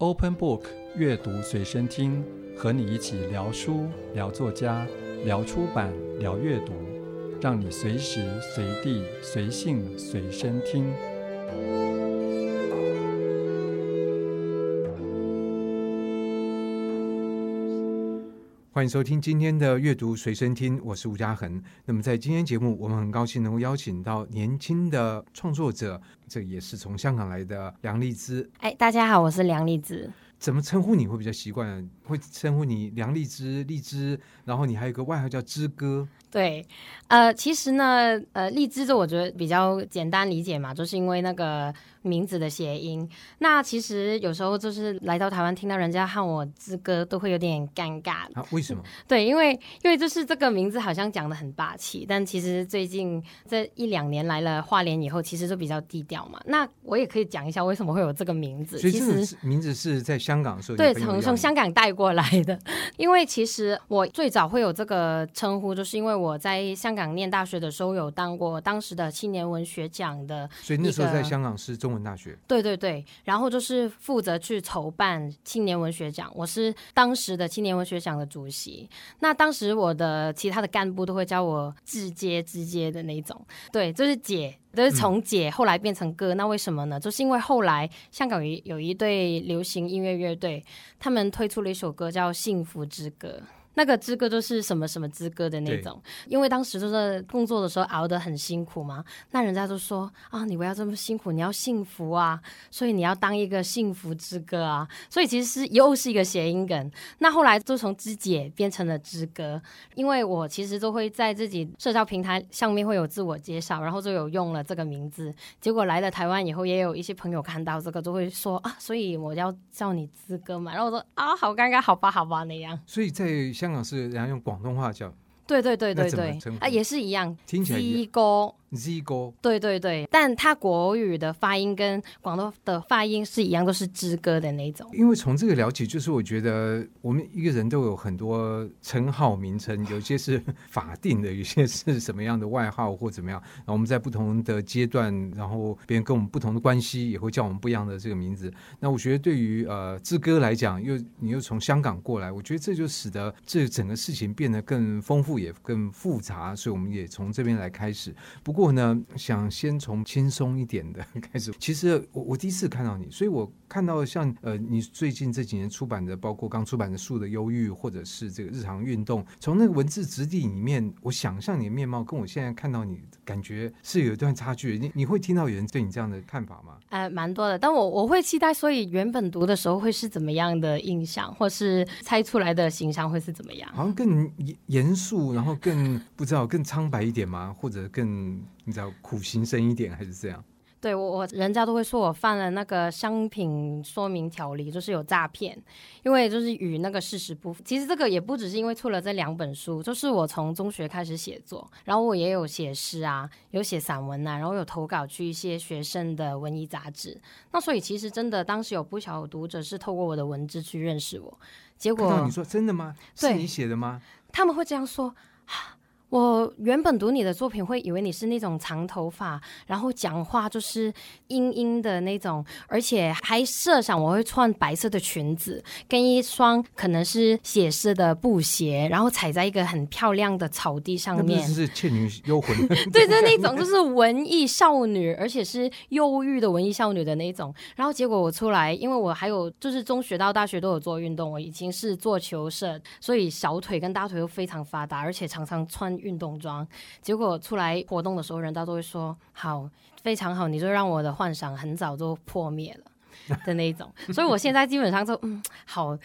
Open Book 阅读随身听，和你一起聊书、聊作家、聊出版、聊阅读，让你随时随地、随性随身听。欢迎收听今天的阅读随身听，我是吴嘉恒。那么在今天节目，我们很高兴能够邀请到年轻的创作者，这也是从香港来的梁丽芝。哎，大家好，我是梁丽芝。怎么称呼你会比较习惯？会称呼你梁丽芝、荔枝，然后你还有一个外号叫芝哥。对，呃，其实呢，呃，荔枝这我觉得比较简单理解嘛，就是因为那个。名字的谐音，那其实有时候就是来到台湾，听到人家喊我之歌，都会有点尴尬。啊，为什么？对，因为因为就是这个名字好像讲的很霸气，但其实最近这一两年来了花莲以后，其实就比较低调嘛。那我也可以讲一下为什么会有这个名字。所以这个名字是在香港的时候对，从从香港带过来的。因为其实我最早会有这个称呼，就是因为我在香港念大学的时候有当过当时的青年文学奖的，所以那时候在香港是中文。大学对对对，然后就是负责去筹办青年文学奖，我是当时的青年文学奖的主席。那当时我的其他的干部都会叫我直接直接的那种，对，就是姐，就是从姐后来变成哥。嗯、那为什么呢？就是因为后来香港有有一对流行音乐乐队，他们推出了一首歌叫《幸福之歌》。那个之歌就是什么什么之歌的那种，因为当时就是工作的时候熬得很辛苦嘛，那人家就说啊，你不要这么辛苦，你要幸福啊，所以你要当一个幸福之歌啊，所以其实是又是一个谐音梗。那后来就从之姐变成了之歌，因为我其实都会在自己社交平台上面会有自我介绍，然后就有用了这个名字。结果来了台湾以后，也有一些朋友看到这个，都会说啊，所以我要叫你之哥嘛。然后我说啊，好尴尬，好吧，好吧那样。所以在香港是人家用广东话叫，对对对对对，啊也是一样，听起来。Z 哥，对对对，但他国语的发音跟广东的发音是一样，都是之歌的那种。因为从这个了解，就是我觉得我们一个人都有很多称号名称，有些是法定的，有些是什么样的外号或怎么样。然后我们在不同的阶段，然后别人跟我们不同的关系，也会叫我们不一样的这个名字。那我觉得对于呃之哥来讲，又你又从香港过来，我觉得这就使得这整个事情变得更丰富，也更复杂。所以我们也从这边来开始。不过呢，想先从轻松一点的 开始。其实我我第一次看到你，所以我看到像呃，你最近这几年出版的，包括刚出版的《树的忧郁》，或者是这个日常运动，从那个文字质地里面，我想象你的面貌跟我现在看到你，感觉是有一段差距。你你会听到有人对你这样的看法吗？呃，蛮多的。但我我会期待，所以原本读的时候会是怎么样的印象，或是猜出来的形象会是怎么样？好像更严肃，然后更不知道更苍白一点吗？或者更？你知道苦行僧一点还是这样？对我，我人家都会说我犯了那个商品说明条例，就是有诈骗，因为就是与那个事实不符。其实这个也不只是因为出了这两本书，就是我从中学开始写作，然后我也有写诗啊，有写散文啊，然后有投稿去一些学生的文艺杂志。那所以其实真的当时有不少读者是透过我的文字去认识我。结果你说真的吗？是你写的吗？他们会这样说。我原本读你的作品会以为你是那种长头发，然后讲话就是阴阴的那种，而且还设想我会穿白色的裙子，跟一双可能是写诗的布鞋，然后踩在一个很漂亮的草地上面。那是《倩女幽魂》对，就是那种就是文艺少女，而且是忧郁的文艺少女的那种。然后结果我出来，因为我还有就是中学到大学都有做运动，我已经是做球社，所以小腿跟大腿都非常发达，而且常常穿。运动装，结果出来活动的时候，人家都会说好，非常好，你就让我的幻想很早就破灭了 的那一种。所以我现在基本上就嗯，好，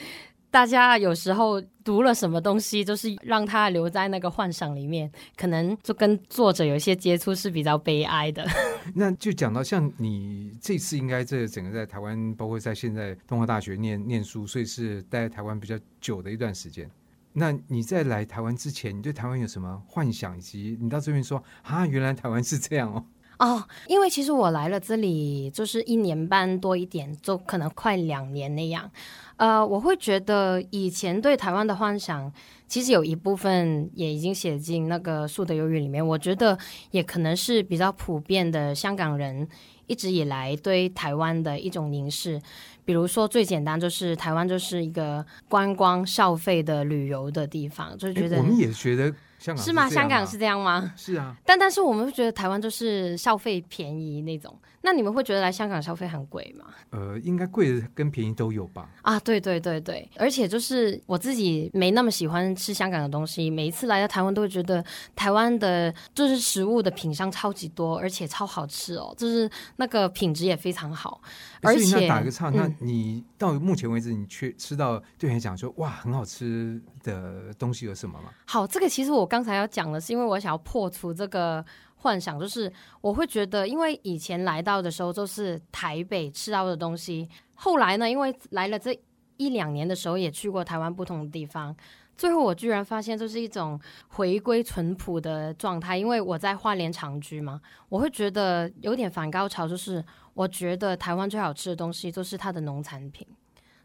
大家有时候读了什么东西，就是让他留在那个幻想里面，可能就跟作者有一些接触是比较悲哀的。那就讲到像你这次应该这整个在台湾，包括在现在东华大学念念书，所以是待在台湾比较久的一段时间。那你在来台湾之前，你对台湾有什么幻想？以及你到这边说啊，原来台湾是这样哦。哦，因为其实我来了这里就是一年半多一点，就可能快两年那样。呃，我会觉得以前对台湾的幻想，其实有一部分也已经写进那个《树德忧郁》里面。我觉得也可能是比较普遍的香港人一直以来对台湾的一种凝视。比如说最简单就是台湾就是一个观光消费的旅游的地方，就觉得我们也觉得。香港，是吗？香港是这样吗？是啊，但但是我们觉得台湾就是消费便宜那种。那你们会觉得来香港消费很贵吗？呃，应该贵的跟便宜都有吧。啊，对对对对，而且就是我自己没那么喜欢吃香港的东西，每一次来到台湾都会觉得台湾的就是食物的品相超级多，而且超好吃哦，就是那个品质也非常好。而且那打个岔，嗯、那你到目前为止你去吃到对你来讲说哇很好吃的东西有什么吗？好，这个其实我刚才要讲的是，因为我想要破除这个。幻想就是，我会觉得，因为以前来到的时候都是台北吃到的东西，后来呢，因为来了这一两年的时候，也去过台湾不同的地方，最后我居然发现这是一种回归淳朴的状态。因为我在花莲长居嘛，我会觉得有点反高潮，就是我觉得台湾最好吃的东西都是它的农产品。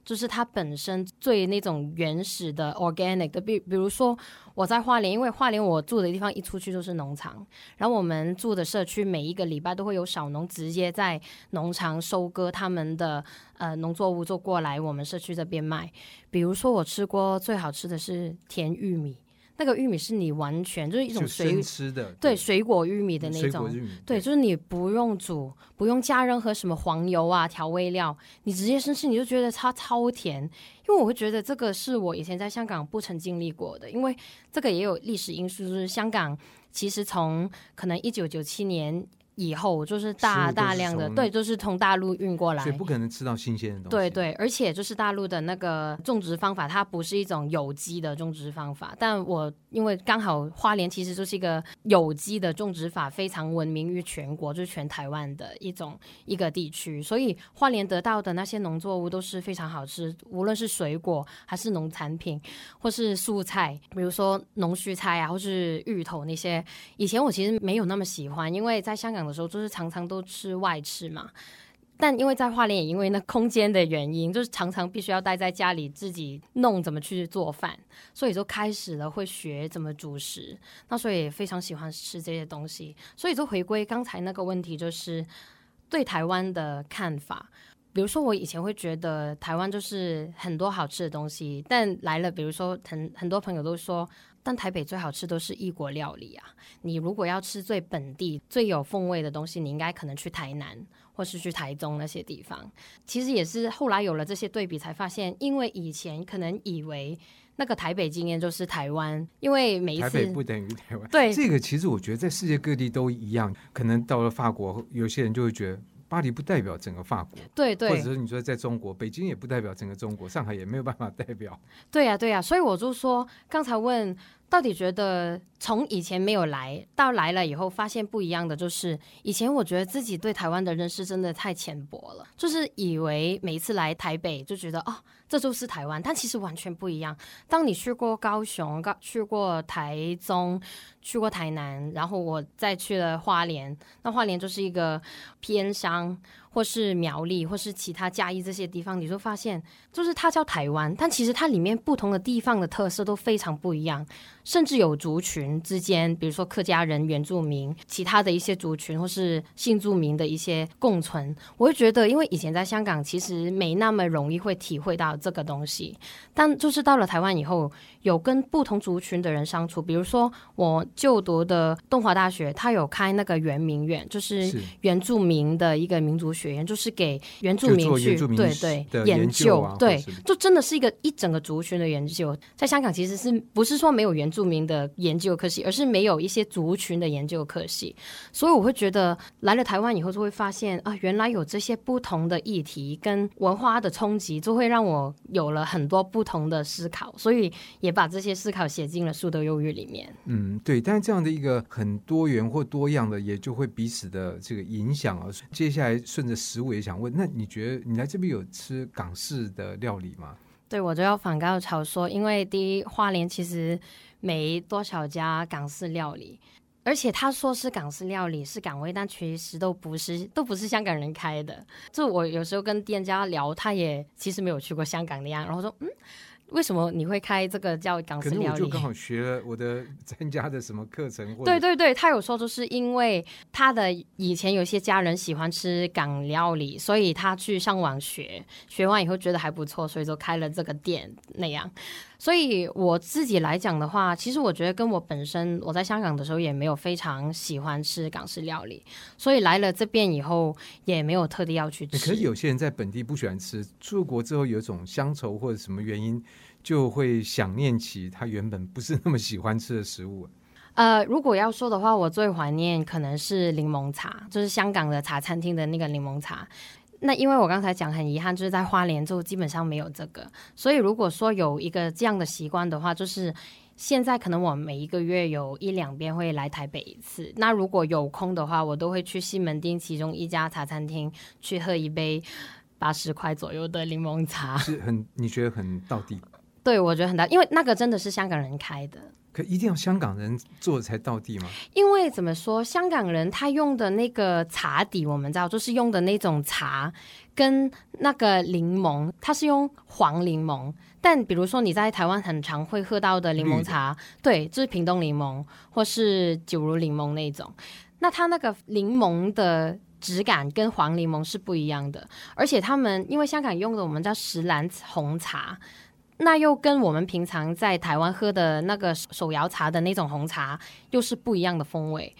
就是它本身最那种原始的 organic 的，比比如说我在花莲，因为花莲我住的地方一出去就是农场，然后我们住的社区每一个礼拜都会有小农直接在农场收割他们的呃农作物，就过来我们社区这边卖。比如说我吃过最好吃的是甜玉米。那个玉米是你完全就是一种水吃的，对，对水果玉米的那种，对，对，就是你不用煮，不用加任何什么黄油啊调味料，你直接生吃，你就觉得它超甜。因为我会觉得这个是我以前在香港不曾经历过的，因为这个也有历史因素，就是香港其实从可能一九九七年。以后就是大大量的，对，就是从大陆运过来，所以不可能吃到新鲜的东西。对对，而且就是大陆的那个种植方法，它不是一种有机的种植方法。但我因为刚好花莲其实就是一个有机的种植法非常闻名于全国，就是全台湾的一种一个地区，所以花莲得到的那些农作物都是非常好吃，无论是水果还是农产品，或是蔬菜，比如说农须菜啊，或是芋头那些。以前我其实没有那么喜欢，因为在香港。有时候就是常常都吃外吃嘛，但因为在花莲，也因为那空间的原因，就是常常必须要待在家里自己弄怎么去做饭，所以就开始了会学怎么煮食。那所以也非常喜欢吃这些东西。所以就回归刚才那个问题，就是对台湾的看法。比如说我以前会觉得台湾就是很多好吃的东西，但来了，比如说很很多朋友都说。但台北最好吃都是异国料理啊！你如果要吃最本地、最有风味的东西，你应该可能去台南或是去台中那些地方。其实也是后来有了这些对比，才发现，因为以前可能以为那个台北经验就是台湾，因为每一次台北不等于台湾。对，这个其实我觉得在世界各地都一样。可能到了法国，有些人就会觉得巴黎不代表整个法国，对对，或者是你说在中国，北京也不代表整个中国，上海也没有办法代表。对呀对呀，所以我就说刚才问。到底觉得从以前没有来到来了以后，发现不一样的就是，以前我觉得自己对台湾的认识真的太浅薄了，就是以为每一次来台北就觉得哦，这就是台湾，但其实完全不一样。当你去过高雄、高去过台中、去过台南，然后我再去了花莲，那花莲就是一个偏乡。或是苗栗，或是其他嘉义这些地方，你就发现，就是它叫台湾，但其实它里面不同的地方的特色都非常不一样，甚至有族群之间，比如说客家人、原住民、其他的一些族群，或是新住民的一些共存。我会觉得，因为以前在香港，其实没那么容易会体会到这个东西，但就是到了台湾以后，有跟不同族群的人相处，比如说我就读的东华大学，它有开那个圆明园，就是原住民的一个民族学院，就是给原住民去对对研究，啊、对，就真的是一个一整个族群的研究。在香港其实是不是说没有原住民的研究科系，而是没有一些族群的研究科系。所以我会觉得来了台湾以后，就会发现啊，原来有这些不同的议题跟文化的冲击，就会让我有了很多不同的思考。所以也把这些思考写进了《树的忧郁》里面。嗯，对。但是这样的一个很多元或多样的，也就会彼此的这个影响啊。接下来顺着食物也想问，那你觉得你来这边有吃港式的料理吗？对，我就要反高潮说，因为第一花莲其实没多少家港式料理。而且他说是港式料理是港味，但其实都不是，都不是香港人开的。就我有时候跟店家聊，他也其实没有去过香港那样，然后说嗯。为什么你会开这个叫港式料理？可是我就刚好学了我的参加的什么课程。对对对，他有说就是因为他的以前有些家人喜欢吃港料理，所以他去上网学，学完以后觉得还不错，所以就开了这个店那样。所以我自己来讲的话，其实我觉得跟我本身我在香港的时候也没有非常喜欢吃港式料理，所以来了这边以后也没有特地要去吃。可是有些人在本地不喜欢吃，出国之后有一种乡愁或者什么原因，就会想念起他原本不是那么喜欢吃的食物。呃，如果要说的话，我最怀念可能是柠檬茶，就是香港的茶餐厅的那个柠檬茶。那因为我刚才讲很遗憾，就是在花莲就基本上没有这个，所以如果说有一个这样的习惯的话，就是现在可能我每一个月有一两遍会来台北一次。那如果有空的话，我都会去西门町其中一家茶餐厅去喝一杯八十块左右的柠檬茶，是很你觉得很到底？对，我觉得很大，因为那个真的是香港人开的。可一定要香港人做才到地吗？因为怎么说，香港人他用的那个茶底，我们知道就是用的那种茶，跟那个柠檬，它是用黄柠檬。但比如说你在台湾很常会喝到的柠檬茶，对，就是屏东柠檬或是九如柠檬那种。那它那个柠檬的质感跟黄柠檬是不一样的，而且他们因为香港用的我们叫石兰红茶。那又跟我们平常在台湾喝的那个手摇茶的那种红茶又是不一样的风味。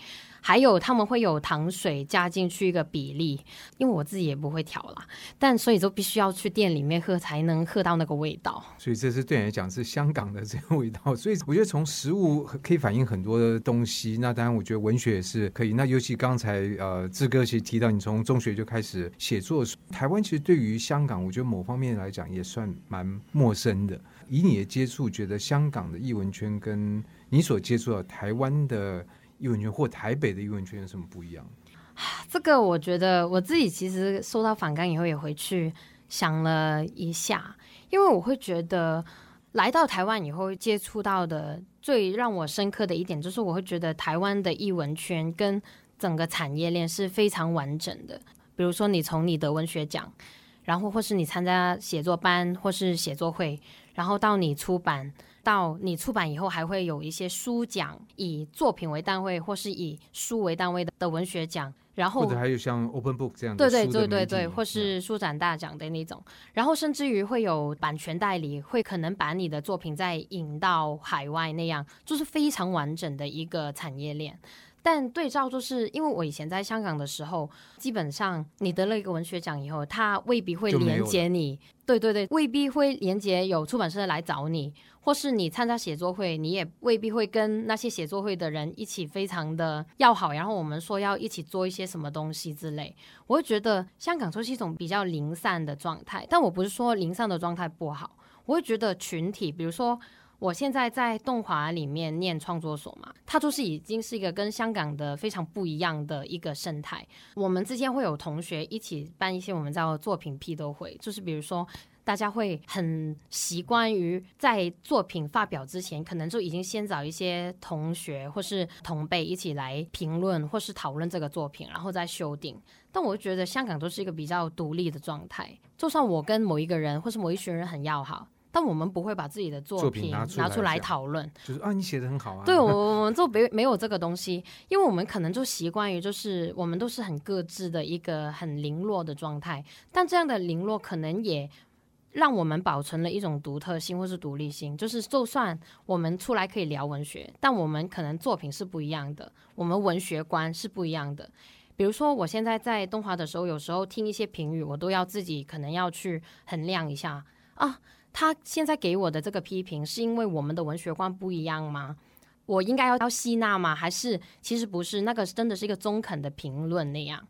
还有他们会有糖水加进去一个比例，因为我自己也不会调啦，但所以就必须要去店里面喝才能喝到那个味道。所以这是对你来讲是香港的这个味道。所以我觉得从食物可以反映很多的东西。那当然，我觉得文学也是可以。那尤其刚才呃志哥其实提到你从中学就开始写作，台湾其实对于香港，我觉得某方面来讲也算蛮陌生的。以你的接触，觉得香港的译文圈跟你所接触的台湾的。艺文圈或台北的艺文圈有什么不一样？这个我觉得我自己其实收到访纲以后也回去想了一下，因为我会觉得来到台湾以后接触到的最让我深刻的一点，就是我会觉得台湾的译文圈跟整个产业链是非常完整的。比如说，你从你的文学奖，然后或是你参加写作班或是写作会，然后到你出版。到你出版以后，还会有一些书奖，以作品为单位，或是以书为单位的的文学奖，然后或者还有像 Open Book 这样的，对对对对对，或是书展大奖的那种，然后甚至于会有版权代理，会可能把你的作品再引到海外那样，就是非常完整的一个产业链。但对照就是因为我以前在香港的时候，基本上你得了一个文学奖以后，他未必会连接你，对对对，未必会连接有出版社来找你，或是你参加写作会，你也未必会跟那些写作会的人一起非常的要好，然后我们说要一起做一些什么东西之类。我会觉得香港就是一种比较零散的状态，但我不是说零散的状态不好，我会觉得群体，比如说。我现在在动华里面念创作所嘛，它就是已经是一个跟香港的非常不一样的一个生态。我们之间会有同学一起办一些我们叫作品批斗会，就是比如说大家会很习惯于在作品发表之前，可能就已经先找一些同学或是同辈一起来评论或是讨论这个作品，然后再修订。但我觉得香港都是一个比较独立的状态，就算我跟某一个人或是某一群人很要好。但我们不会把自己的作品拿出来讨论，就是啊，你写的很好啊。对，我我们就没没有这个东西，因为我们可能就习惯于就是我们都是很各自的一个很零落的状态，但这样的零落可能也让我们保存了一种独特性或是独立性。就是就算我们出来可以聊文学，但我们可能作品是不一样的，我们文学观是不一样的。比如说，我现在在东华的时候，有时候听一些评语，我都要自己可能要去衡量一下啊。他现在给我的这个批评，是因为我们的文学观不一样吗？我应该要要吸纳吗？还是其实不是？那个真的是一个中肯的评论那样。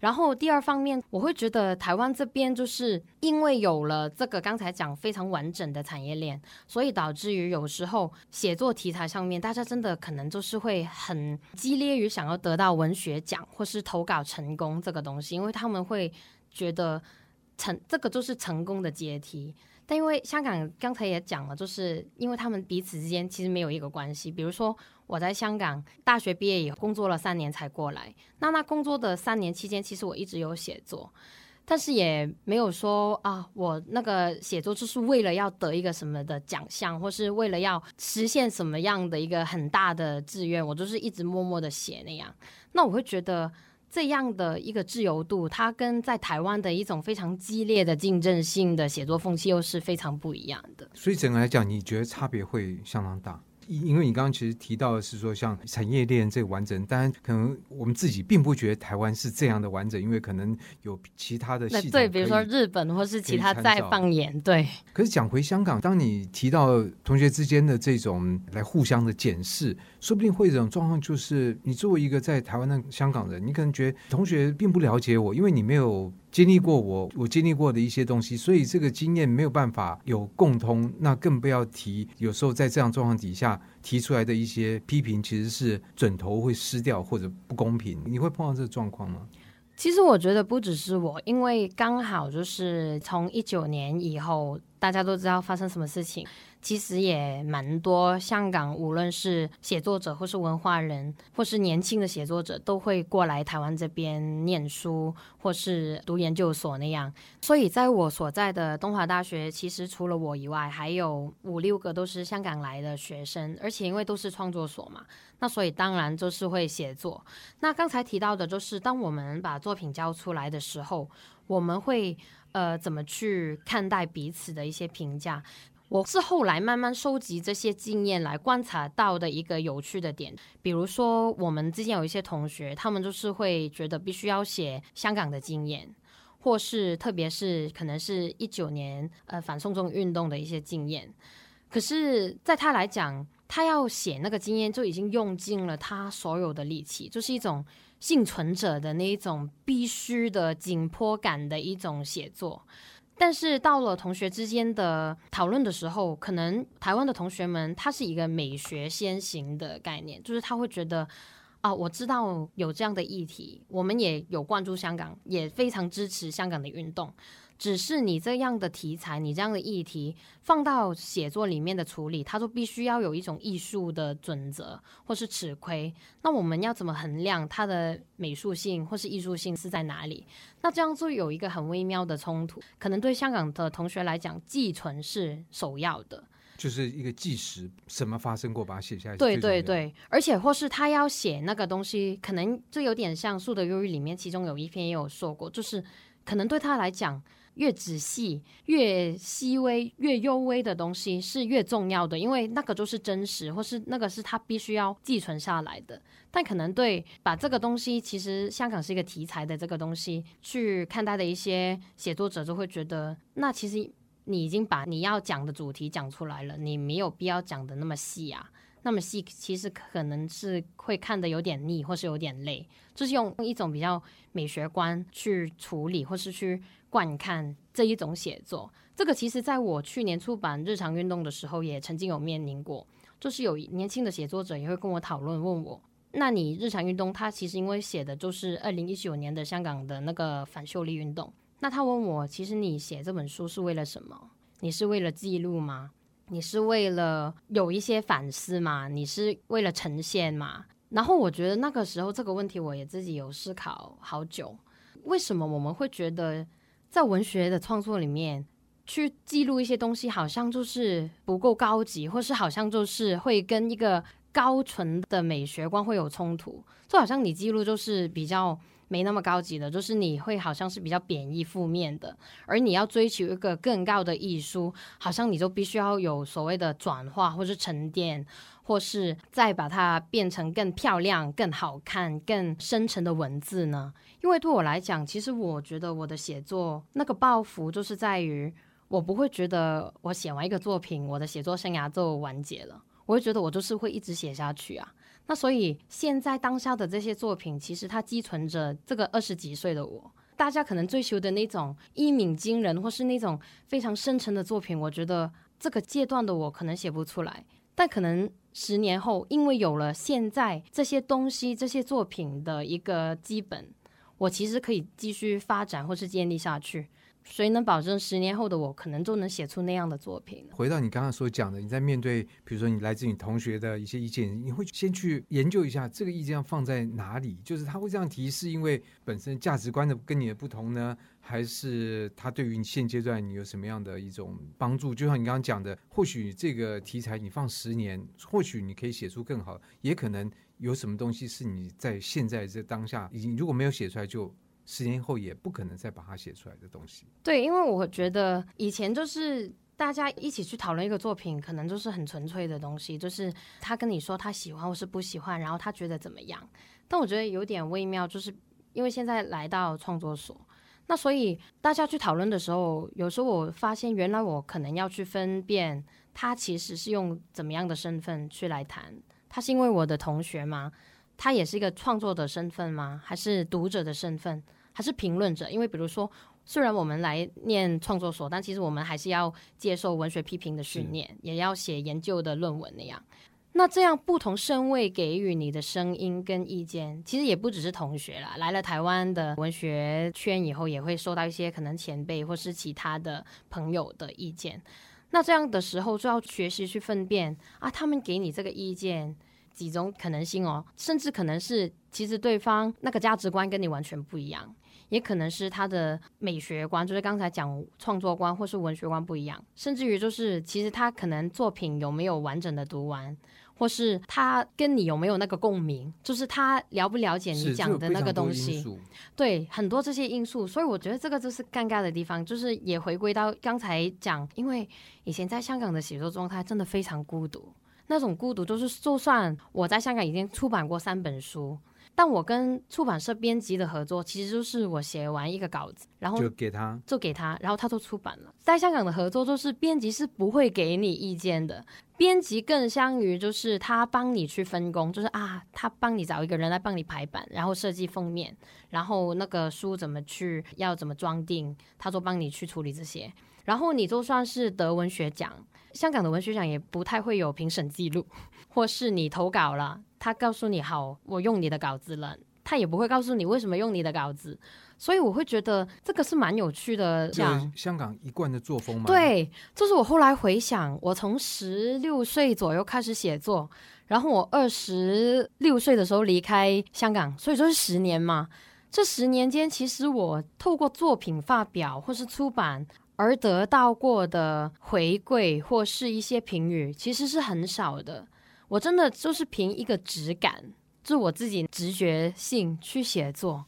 然后第二方面，我会觉得台湾这边就是因为有了这个刚才讲非常完整的产业链，所以导致于有时候写作题材上面，大家真的可能就是会很激烈于想要得到文学奖或是投稿成功这个东西，因为他们会觉得。成这个就是成功的阶梯。但因为香港刚才也讲了，就是因为他们彼此之间其实没有一个关系。比如说我在香港大学毕业以后工作了三年才过来，那那工作的三年期间，其实我一直有写作，但是也没有说啊，我那个写作就是为了要得一个什么的奖项，或是为了要实现什么样的一个很大的志愿，我就是一直默默的写那样。那我会觉得。这样的一个自由度，它跟在台湾的一种非常激烈的竞争性的写作风气又是非常不一样的。所以整个来讲，你觉得差别会相当大？因为你刚刚其实提到的是说，像产业链这个完整，当然可能我们自己并不觉得台湾是这样的完整，因为可能有其他的系统。对，比如说日本或是其他再放眼对。可是讲回香港，当你提到同学之间的这种来互相的检视，说不定会有一种状况，就是你作为一个在台湾的香港人，你可能觉得同学并不了解我，因为你没有。经历过我我经历过的一些东西，所以这个经验没有办法有共通，那更不要提。有时候在这样状况底下提出来的一些批评，其实是准头会失掉或者不公平。你会碰到这个状况吗？其实我觉得不只是我，因为刚好就是从一九年以后，大家都知道发生什么事情。其实也蛮多，香港无论是写作者，或是文化人，或是年轻的写作者，都会过来台湾这边念书，或是读研究所那样。所以在我所在的东华大学，其实除了我以外，还有五六个都是香港来的学生，而且因为都是创作所嘛，那所以当然就是会写作。那刚才提到的，就是当我们把作品交出来的时候，我们会呃怎么去看待彼此的一些评价？我是后来慢慢收集这些经验来观察到的一个有趣的点，比如说我们之间有一些同学，他们就是会觉得必须要写香港的经验，或是特别是可能是一九年呃反送中运动的一些经验，可是在他来讲，他要写那个经验就已经用尽了他所有的力气，就是一种幸存者的那一种必须的紧迫感的一种写作。但是到了同学之间的讨论的时候，可能台湾的同学们他是一个美学先行的概念，就是他会觉得啊，我知道有这样的议题，我们也有关注香港，也非常支持香港的运动。只是你这样的题材，你这样的议题放到写作里面的处理，它都必须要有一种艺术的准则或是尺规。那我们要怎么衡量它的美术性或是艺术性是在哪里？那这样就有一个很微妙的冲突。可能对香港的同学来讲，寄存是首要的，就是一个纪实，什么发生过，把它写下来。对对对，而且或是他要写那个东西，可能就有点像《树的忧郁》里面，其中有一篇也有说过，就是可能对他来讲。越仔细、越细微、越幽微的东西是越重要的，因为那个就是真实，或是那个是他必须要寄存下来的。但可能对把这个东西，其实香港是一个题材的这个东西去看待的一些写作者，就会觉得，那其实你已经把你要讲的主题讲出来了，你没有必要讲的那么细啊。那么细，其实可能是会看得有点腻，或是有点累。就是用一种比较美学观去处理，或是去观看这一种写作。这个其实在我去年出版《日常运动》的时候，也曾经有面临过。就是有年轻的写作者也会跟我讨论，问我：那你《日常运动》它其实因为写的就是二零一九年的香港的那个反修例运动。那他问我，其实你写这本书是为了什么？你是为了记录吗？你是为了有一些反思嘛？你是为了呈现嘛？然后我觉得那个时候这个问题我也自己有思考好久。为什么我们会觉得在文学的创作里面去记录一些东西，好像就是不够高级，或是好像就是会跟一个高纯的美学观会有冲突？就好像你记录就是比较。没那么高级的，就是你会好像是比较贬义负面的，而你要追求一个更高的艺术，好像你就必须要有所谓的转化，或是沉淀，或是再把它变成更漂亮、更好看、更深沉的文字呢？因为对我来讲，其实我觉得我的写作那个抱负就是在于，我不会觉得我写完一个作品，我的写作生涯就完结了，我会觉得我就是会一直写下去啊。那所以现在当下的这些作品，其实它寄存着这个二十几岁的我。大家可能追求的那种一鸣惊人，或是那种非常深沉的作品，我觉得这个阶段的我可能写不出来。但可能十年后，因为有了现在这些东西、这些作品的一个基本，我其实可以继续发展或是建立下去。谁能保证十年后的我可能就能写出那样的作品？回到你刚刚所讲的，你在面对比如说你来自你同学的一些意见，你会先去研究一下这个意见要放在哪里？就是他会这样提，是因为本身价值观的跟你的不同呢，还是他对于你现阶段你有什么样的一种帮助？就像你刚刚讲的，或许这个题材你放十年，或许你可以写出更好，也可能有什么东西是你在现在这当下已经如果没有写出来就。十年后也不可能再把它写出来的东西。对，因为我觉得以前就是大家一起去讨论一个作品，可能就是很纯粹的东西，就是他跟你说他喜欢或是不喜欢，然后他觉得怎么样。但我觉得有点微妙，就是因为现在来到创作所，那所以大家去讨论的时候，有时候我发现原来我可能要去分辨他其实是用怎么样的身份去来谈，他是因为我的同学吗？他也是一个创作的身份吗？还是读者的身份？还是评论者，因为比如说，虽然我们来念创作所，但其实我们还是要接受文学批评的训练，也要写研究的论文那样。那这样不同身位给予你的声音跟意见，其实也不只是同学啦。来了台湾的文学圈以后，也会收到一些可能前辈或是其他的朋友的意见。那这样的时候就要学习去分辨啊，他们给你这个意见。几种可能性哦，甚至可能是其实对方那个价值观跟你完全不一样，也可能是他的美学观，就是刚才讲创作观或是文学观不一样，甚至于就是其实他可能作品有没有完整的读完，或是他跟你有没有那个共鸣，就是他了不了解你讲的那个东西，对，很多这些因素，所以我觉得这个就是尴尬的地方，就是也回归到刚才讲，因为以前在香港的写作状态真的非常孤独。那种孤独，就是就算我在香港已经出版过三本书，但我跟出版社编辑的合作，其实就是我写完一个稿子，然后就给他，就给他，然后他就出版了。在香港的合作，就是编辑是不会给你意见的，编辑更相于就是他帮你去分工，就是啊，他帮你找一个人来帮你排版，然后设计封面，然后那个书怎么去要怎么装订，他就帮你去处理这些，然后你就算是得文学奖。香港的文学奖也不太会有评审记录，或是你投稿了，他告诉你好，我用你的稿子了，他也不会告诉你为什么用你的稿子，所以我会觉得这个是蛮有趣的，像香港一贯的作风嘛。对，就是我后来回想，我从十六岁左右开始写作，然后我二十六岁的时候离开香港，所以说是十年嘛。这十年间，其实我透过作品发表或是出版。而得到过的回馈或是一些评语，其实是很少的。我真的就是凭一个直感，就我自己直觉性去写作。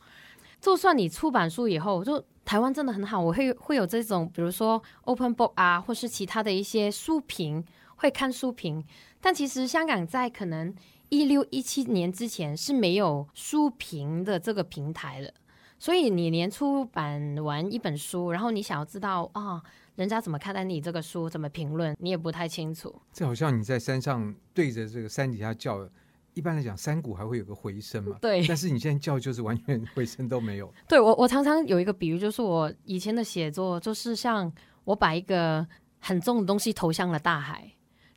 就算你出版书以后，就台湾真的很好，我会会有这种，比如说 Open Book 啊，或是其他的一些书评，会看书评。但其实香港在可能一六一七年之前是没有书评的这个平台的。所以你连出版完一本书，然后你想要知道啊、哦，人家怎么看待你这个书，怎么评论，你也不太清楚。这好像你在山上对着这个山底下叫，一般来讲山谷还会有个回声嘛。对。但是你现在叫就是完全 回声都没有。对，我我常常有一个比喻，就是我以前的写作，就是像我把一个很重的东西投向了大海。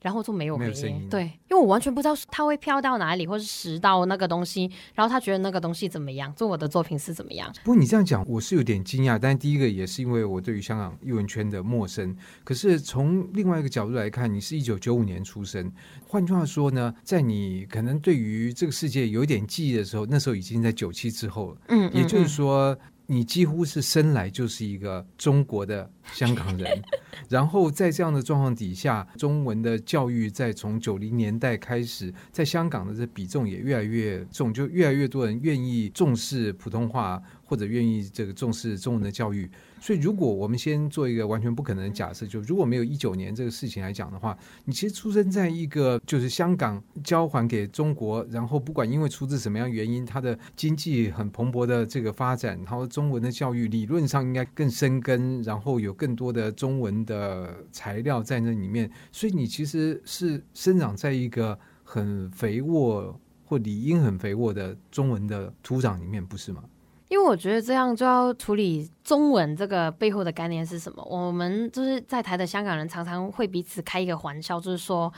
然后就没有回音，音，对，因为我完全不知道它会飘到哪里，或是拾到那个东西。然后他觉得那个东西怎么样，做我的作品是怎么样。不过你这样讲，我是有点惊讶。但是第一个也是因为我对于香港艺文圈的陌生。可是从另外一个角度来看，你是一九九五年出生，换句话说呢，在你可能对于这个世界有一点记忆的时候，那时候已经在九七之后了。嗯，嗯，嗯，也就是说。你几乎是生来就是一个中国的香港人，然后在这样的状况底下，中文的教育在从九零年代开始，在香港的这比重也越来越重，就越来越多人愿意重视普通话。或者愿意这个重视中文的教育，所以如果我们先做一个完全不可能的假设，就如果没有一九年这个事情来讲的话，你其实出生在一个就是香港交还给中国，然后不管因为出自什么样原因，它的经济很蓬勃的这个发展，然后中文的教育理论上应该更生根，然后有更多的中文的材料在那里面，所以你其实是生长在一个很肥沃或理应很肥沃的中文的土壤里面，不是吗？因为我觉得这样就要处理中文这个背后的概念是什么？我们就是在台的香港人常常会彼此开一个玩笑，就是说，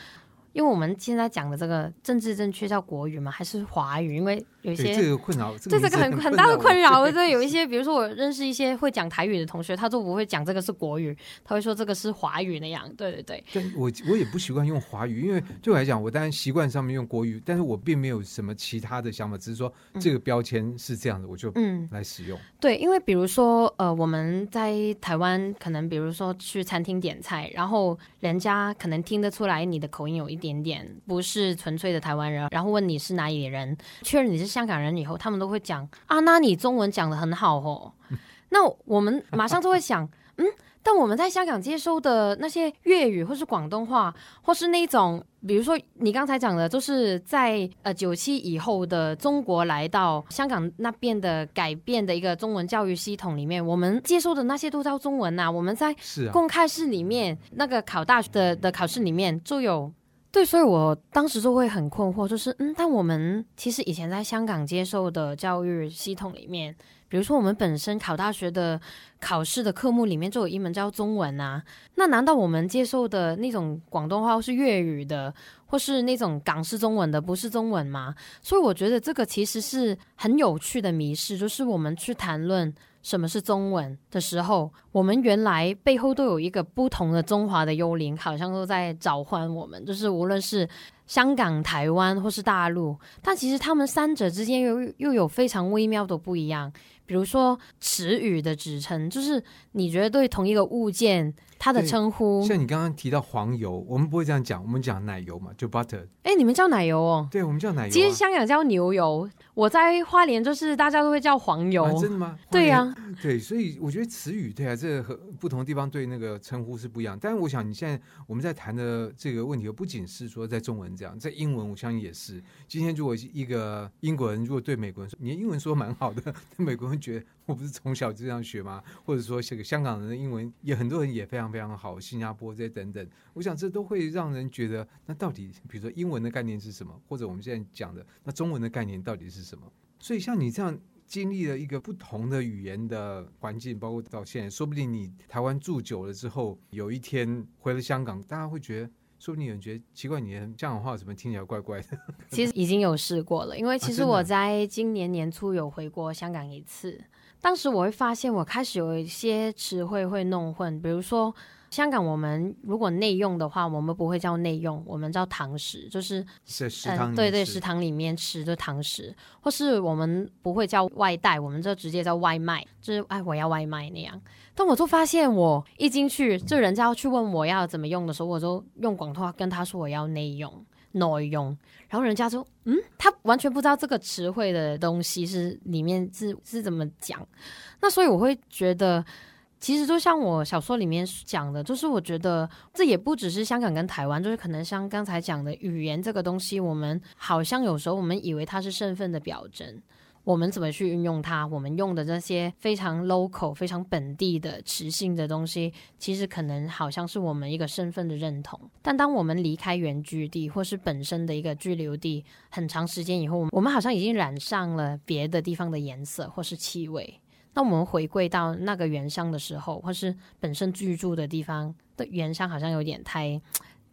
因为我们现在讲的这个政治正确叫国语嘛？还是华语？因为有一些这个困扰，这是个很很大的困扰。对，有一些，比如说我认识一些会讲台语的同学，他都不会讲这个是国语，他会说这个是华语那样。对对对。但我我也不习惯用华语，因为对我来讲，我当然习惯上面用国语，但是我并没有什么其他的想法，只是说这个标签是这样的，嗯、我就嗯来使用。对，因为比如说呃，我们在台湾可能比如说去餐厅点菜，然后人家可能听得出来你的口音有一点点不是纯粹的台湾人，然后问你是哪里人，确认你是香港人以后，他们都会讲啊，那你中文讲得很好哦。那我们马上就会想，嗯，但我们在香港接收的那些粤语或是广东话，或是那种，比如说你刚才讲的，就是在呃九七以后的中国来到香港那边的改变的一个中文教育系统里面，我们接收的那些都叫中文呐、啊。我们在公开试里面，那个考大学的的考试里面就有。对，所以我当时就会很困惑，就是嗯，但我们其实以前在香港接受的教育系统里面，比如说我们本身考大学的考试的科目里面就有一门叫中文啊，那难道我们接受的那种广东话或是粤语的，或是那种港式中文的不是中文吗？所以我觉得这个其实是很有趣的迷思，就是我们去谈论。什么是中文的时候，我们原来背后都有一个不同的中华的幽灵，好像都在召唤我们。就是无论是香港、台湾或是大陆，但其实他们三者之间又又有非常微妙的不一样。比如说词语的指称，就是你觉得对同一个物件。它的称呼，像你刚刚提到黄油，我们不会这样讲，我们讲奶油嘛，就 butter。哎，你们叫奶油哦？对，我们叫奶油啊。其实香港叫牛油，我在花莲就是大家都会叫黄油。啊，真的吗？对呀，对，所以我觉得词语对啊，这个和不同的地方对那个称呼是不一样。但是我想你现在我们在谈的这个问题，不仅是说在中文这样，在英文我相信也是。今天如果一个英国人如果对美国人说，你的英文说蛮好的，美国人觉得我不是从小就这样学吗？或者说这个香港人的英文也很多人也非常。非常好，新加坡这些等等，我想这都会让人觉得，那到底比如说英文的概念是什么，或者我们现在讲的那中文的概念到底是什么？所以像你这样经历了一个不同的语言的环境，包括到现在，说不定你台湾住久了之后，有一天回了香港，大家会觉得，说不定有人觉得奇怪，你的香港话怎么听起来怪怪的？其实已经有试过了，因为其实我在今年年初有回过香港一次。当时我会发现，我开始有一些词汇会弄混，比如说香港，我们如果内用的话，我们不会叫内用，我们叫堂食，就是是食堂，对对，食堂里面吃的堂食，或是我们不会叫外带，我们就直接叫外卖，就是哎，我要外卖那样。但我就发现，我一进去，就人家要去问我要怎么用的时候，我就用广东话跟他说我要内用。内用，然后人家说，嗯，他完全不知道这个词汇的东西是里面是是怎么讲，那所以我会觉得，其实就像我小说里面讲的，就是我觉得这也不只是香港跟台湾，就是可能像刚才讲的语言这个东西，我们好像有时候我们以为它是身份的表征。我们怎么去运用它？我们用的这些非常 local、非常本地的词性的东西，其实可能好像是我们一个身份的认同。但当我们离开原居地，或是本身的一个居留地很长时间以后，我们好像已经染上了别的地方的颜色或是气味。那我们回归到那个原乡的时候，或是本身居住的地方的原乡，好像有点太，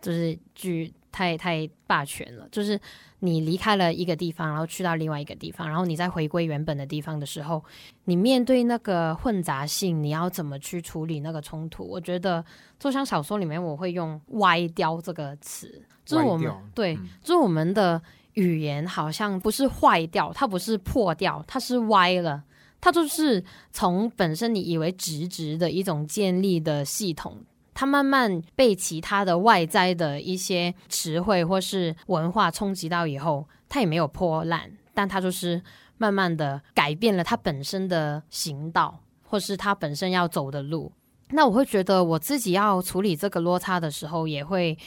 就是居。太太霸权了，就是你离开了一个地方，然后去到另外一个地方，然后你再回归原本的地方的时候，你面对那个混杂性，你要怎么去处理那个冲突？我觉得，就像小说里面我会用“歪掉”这个词，就是我们对，就是我们的语言好像不是坏掉，它不是破掉，它是歪了，它就是从本身你以为直直的一种建立的系统。它慢慢被其他的外在的一些词汇或是文化冲击到以后，它也没有破烂，但它就是慢慢的改变了它本身的行道，或是它本身要走的路。那我会觉得我自己要处理这个落差的时候，也会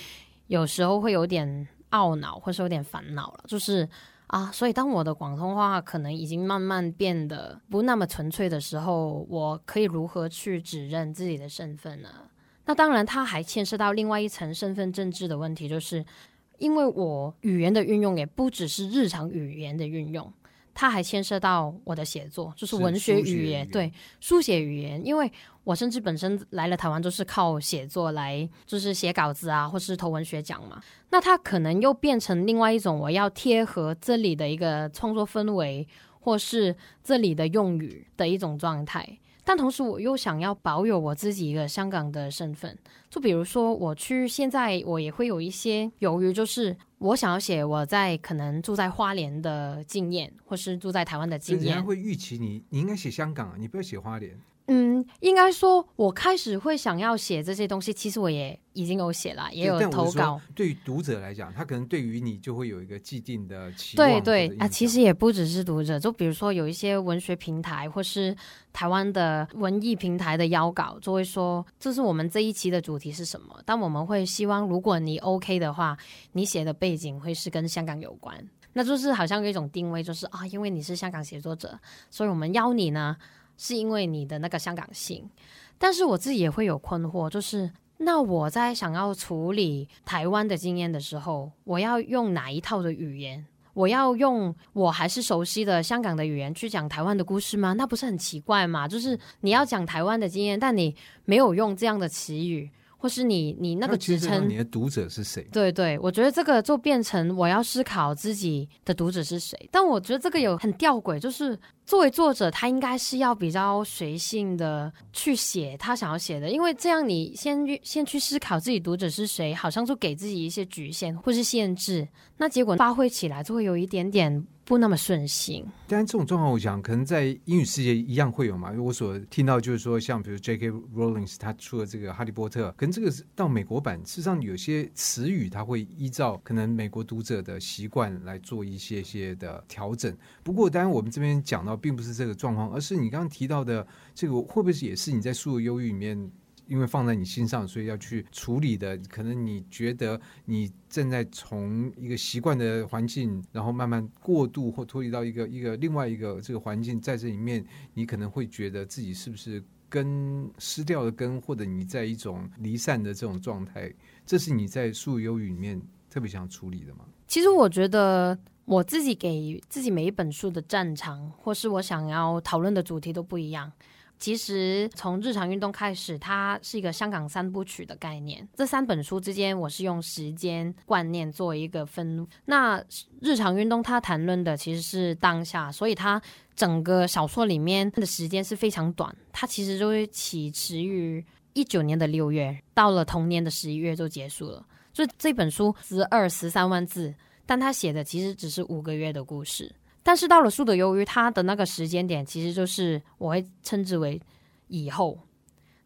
有时候会有点懊恼，或是有点烦恼了。就是啊，所以当我的广东话可能已经慢慢变得不那么纯粹的时候，我可以如何去指认自己的身份呢？那当然，它还牵涉到另外一层身份政治的问题，就是因为我语言的运用也不只是日常语言的运用，它还牵涉到我的写作，就是文学语言，对，书写语言。因为我甚至本身来了台湾，就是靠写作来，就是写稿子啊，或是投文学奖嘛。那它可能又变成另外一种，我要贴合这里的一个创作氛围，或是这里的用语的一种状态。但同时，我又想要保有我自己一个香港的身份。就比如说，我去现在，我也会有一些由于，就是我想要写我在可能住在花莲的经验，或是住在台湾的经验。人家会预期你，你应该写香港啊，你不要写花莲。嗯，应该说，我开始会想要写这些东西。其实我也已经有写了，也有投稿。对于读者来讲，他可能对于你就会有一个既定的期望。对对啊，其实也不只是读者，就比如说有一些文学平台或是台湾的文艺平台的邀稿，就会说这是我们这一期的主题是什么。但我们会希望，如果你 OK 的话，你写的背景会是跟香港有关，那就是好像有一种定位，就是啊，因为你是香港写作者，所以我们邀你呢。是因为你的那个香港性，但是我自己也会有困惑，就是那我在想要处理台湾的经验的时候，我要用哪一套的语言？我要用我还是熟悉的香港的语言去讲台湾的故事吗？那不是很奇怪吗？就是你要讲台湾的经验，但你没有用这样的词语。或是你你那个职称，你的读者是谁？对对，我觉得这个就变成我要思考自己的读者是谁。但我觉得这个有很吊诡，就是作为作者，他应该是要比较随性的去写他想要写的，因为这样你先先去思考自己读者是谁，好像就给自己一些局限或是限制，那结果发挥起来就会有一点点。不那么顺心，但这种状况，我想可能在英语世界一样会有嘛。因为我所听到就是说，像比如 J.K. Rowling 他出了这个《哈利波特》，可能这个是到美国版，事实上有些词语他会依照可能美国读者的习惯来做一些些的调整。不过，当然我们这边讲到并不是这个状况，而是你刚刚提到的这个，会不会也是你在书的忧郁里面？因为放在你心上，所以要去处理的。可能你觉得你正在从一个习惯的环境，然后慢慢过渡或脱离到一个一个另外一个这个环境，在这里面，你可能会觉得自己是不是根失掉了根，或者你在一种离散的这种状态。这是你在《树忧郁》里面特别想处理的吗？其实我觉得我自己给自己每一本书的战场，或是我想要讨论的主题都不一样。其实从日常运动开始，它是一个香港三部曲的概念。这三本书之间，我是用时间观念做一个分。那日常运动它谈论的其实是当下，所以它整个小说里面的时间是非常短。它其实就会起始于一九年的六月，到了同年的十一月就结束了。所以这本书十二十三万字，但它写的其实只是五个月的故事。但是到了《树的忧郁》，它的那个时间点其实就是我会称之为以后。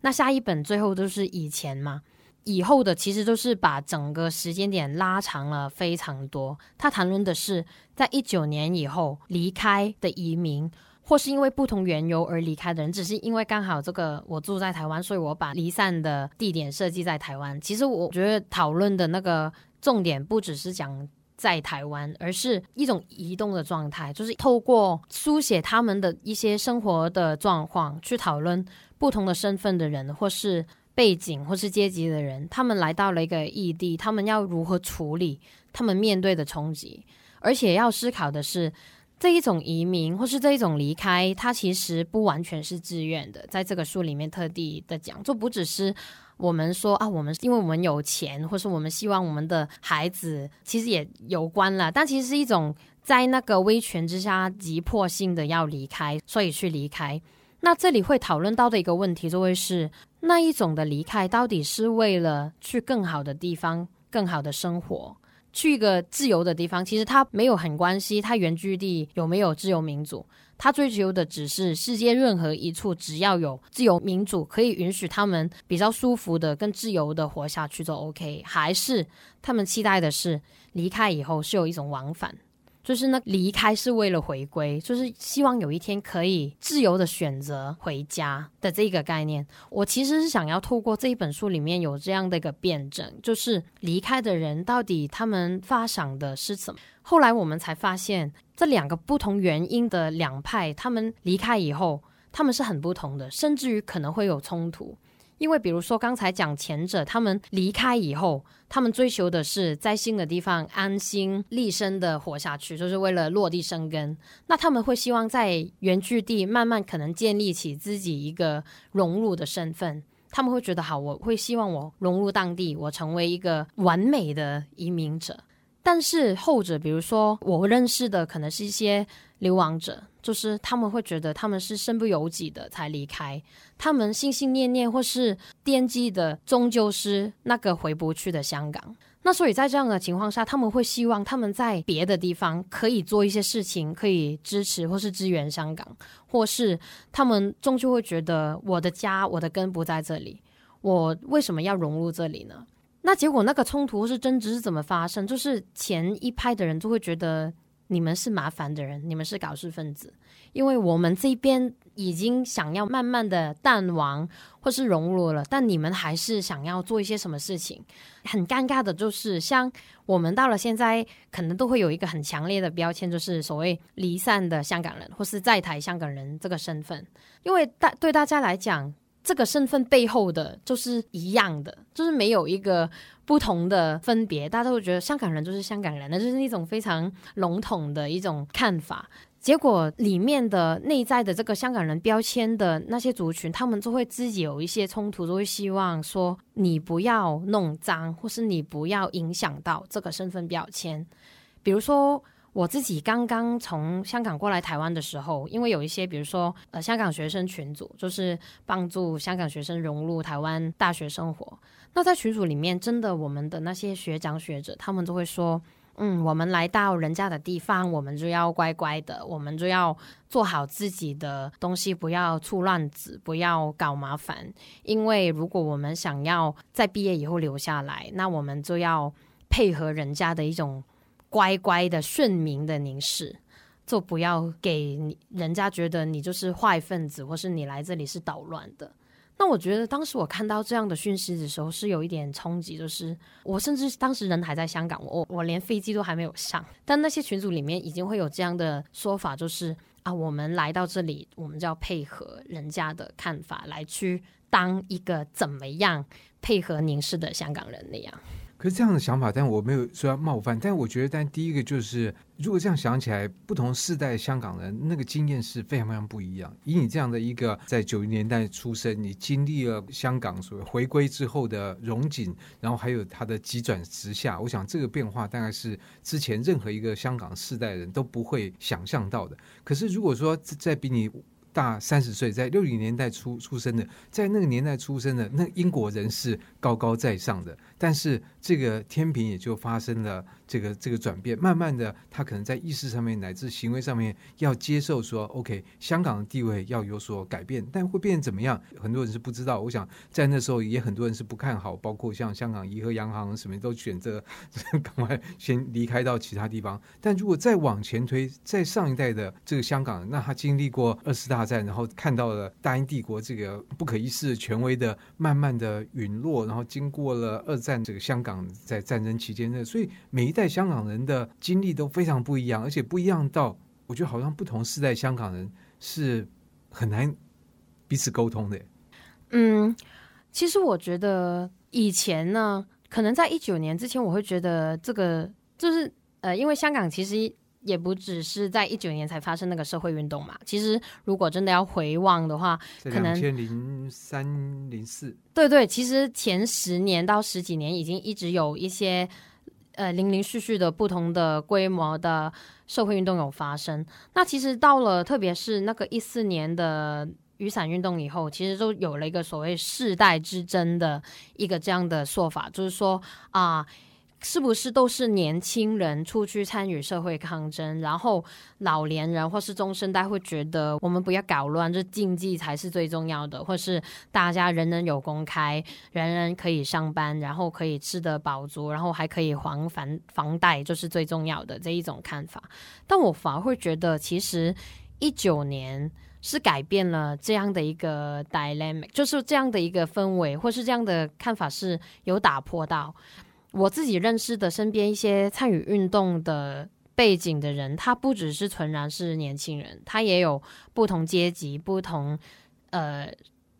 那下一本最后都是以前嘛，以后的其实都是把整个时间点拉长了非常多。他谈论的是在一九年以后离开的移民，或是因为不同缘由而离开的人，只是因为刚好这个我住在台湾，所以我把离散的地点设计在台湾。其实我觉得讨论的那个重点不只是讲。在台湾，而是一种移动的状态，就是透过书写他们的一些生活的状况，去讨论不同的身份的人，或是背景，或是阶级的人，他们来到了一个异地，他们要如何处理他们面对的冲击，而且要思考的是，这一种移民或是这一种离开，它其实不完全是自愿的，在这个书里面特地的讲，就不只是。我们说啊，我们因为我们有钱，或是我们希望我们的孩子，其实也有关了。但其实是一种在那个威权之下急迫性的要离开，所以去离开。那这里会讨论到的一个问题，就会是那一种的离开，到底是为了去更好的地方、更好的生活，去一个自由的地方？其实它没有很关系，它原居地有没有自由民主？他追求的只是世界任何一处，只要有自由民主，可以允许他们比较舒服的、更自由的活下去就 OK。还是他们期待的是离开以后是有一种往返，就是那离开是为了回归，就是希望有一天可以自由的选择回家的这个概念。我其实是想要透过这一本书里面有这样的一个辩证，就是离开的人到底他们发想的是什么？后来我们才发现，这两个不同原因的两派，他们离开以后，他们是很不同的，甚至于可能会有冲突。因为比如说刚才讲前者，他们离开以后，他们追求的是在新的地方安心立身的活下去，就是为了落地生根。那他们会希望在原居地慢慢可能建立起自己一个融入的身份。他们会觉得好，我会希望我融入当地，我成为一个完美的移民者。但是后者，比如说我认识的，可能是一些流亡者，就是他们会觉得他们是身不由己的才离开，他们心心念念或是惦记的，终究是那个回不去的香港。那所以在这样的情况下，他们会希望他们在别的地方可以做一些事情，可以支持或是支援香港，或是他们终究会觉得我的家、我的根不在这里，我为什么要融入这里呢？那结果那个冲突或是争执是怎么发生？就是前一派的人就会觉得你们是麻烦的人，你们是搞事分子，因为我们这边已经想要慢慢的淡忘或是融入了，但你们还是想要做一些什么事情。很尴尬的就是，像我们到了现在，可能都会有一个很强烈的标签，就是所谓离散的香港人或是在台香港人这个身份，因为大对大家来讲。这个身份背后的就是一样的，就是没有一个不同的分别。大家都会觉得香港人就是香港人，那就是一种非常笼统的一种看法。结果里面的内在的这个香港人标签的那些族群，他们就会自己有一些冲突，就会希望说你不要弄脏，或是你不要影响到这个身份标签，比如说。我自己刚刚从香港过来台湾的时候，因为有一些，比如说，呃，香港学生群组，就是帮助香港学生融入台湾大学生活。那在群组里面，真的，我们的那些学长学者，他们都会说，嗯，我们来到人家的地方，我们就要乖乖的，我们就要做好自己的东西，不要出乱子，不要搞麻烦。因为如果我们想要在毕业以后留下来，那我们就要配合人家的一种。乖乖的顺民的凝视，就不要给人家觉得你就是坏分子，或是你来这里是捣乱的。那我觉得当时我看到这样的讯息的时候，是有一点冲击，就是我甚至当时人还在香港，我我连飞机都还没有上，但那些群组里面已经会有这样的说法，就是啊，我们来到这里，我们就要配合人家的看法来去当一个怎么样配合凝视的香港人那样。可是这样的想法，但我没有说要冒犯。但我觉得，但第一个就是，如果这样想起来，不同世代香港人那个经验是非常非常不一样。以你这样的一个在九零年代出生，你经历了香港所谓回归之后的荣景，然后还有它的急转直下，我想这个变化大概是之前任何一个香港世代人都不会想象到的。可是如果说在比你大三十岁，在六零年代出出生的，在那个年代出生的那英国人是高高在上的，但是这个天平也就发生了这个这个转变。慢慢的，他可能在意识上面乃至行为上面要接受说，OK，香港的地位要有所改变，但会变怎么样？很多人是不知道。我想在那时候也很多人是不看好，包括像香港怡和洋行什么都选择 赶快先离开到其他地方。但如果再往前推，在上一代的这个香港，那他经历过二次大战，然后看到了大英帝国这个不可一世的权威的慢慢的陨落，然后经过了二战这个香港在战争期间的，所以每一代香港人的经历都非常不一样，而且不一样到我觉得好像不同世代香港人是很难彼此沟通的。嗯，其实我觉得以前呢，可能在一九年之前，我会觉得这个就是呃，因为香港其实。也不只是在一九年才发生那个社会运动嘛。其实，如果真的要回望的话，可能两千零三零四。对对，其实前十年到十几年已经一直有一些呃零零续续的不同的规模的社会运动有发生。那其实到了，特别是那个一四年的雨伞运动以后，其实就有了一个所谓世代之争的一个这样的说法，就是说啊。呃是不是都是年轻人出去参与社会抗争，然后老年人或是中生代会觉得我们不要搞乱，这经济才是最重要的，或是大家人人有工开，人人可以上班，然后可以吃得饱足，然后还可以还房房贷，就是最重要的这一种看法。但我反而会觉得，其实一九年是改变了这样的一个 dynamic，就是这样的一个氛围，或是这样的看法是有打破到。我自己认识的身边一些参与运动的背景的人，他不只是纯然是年轻人，他也有不同阶级、不同呃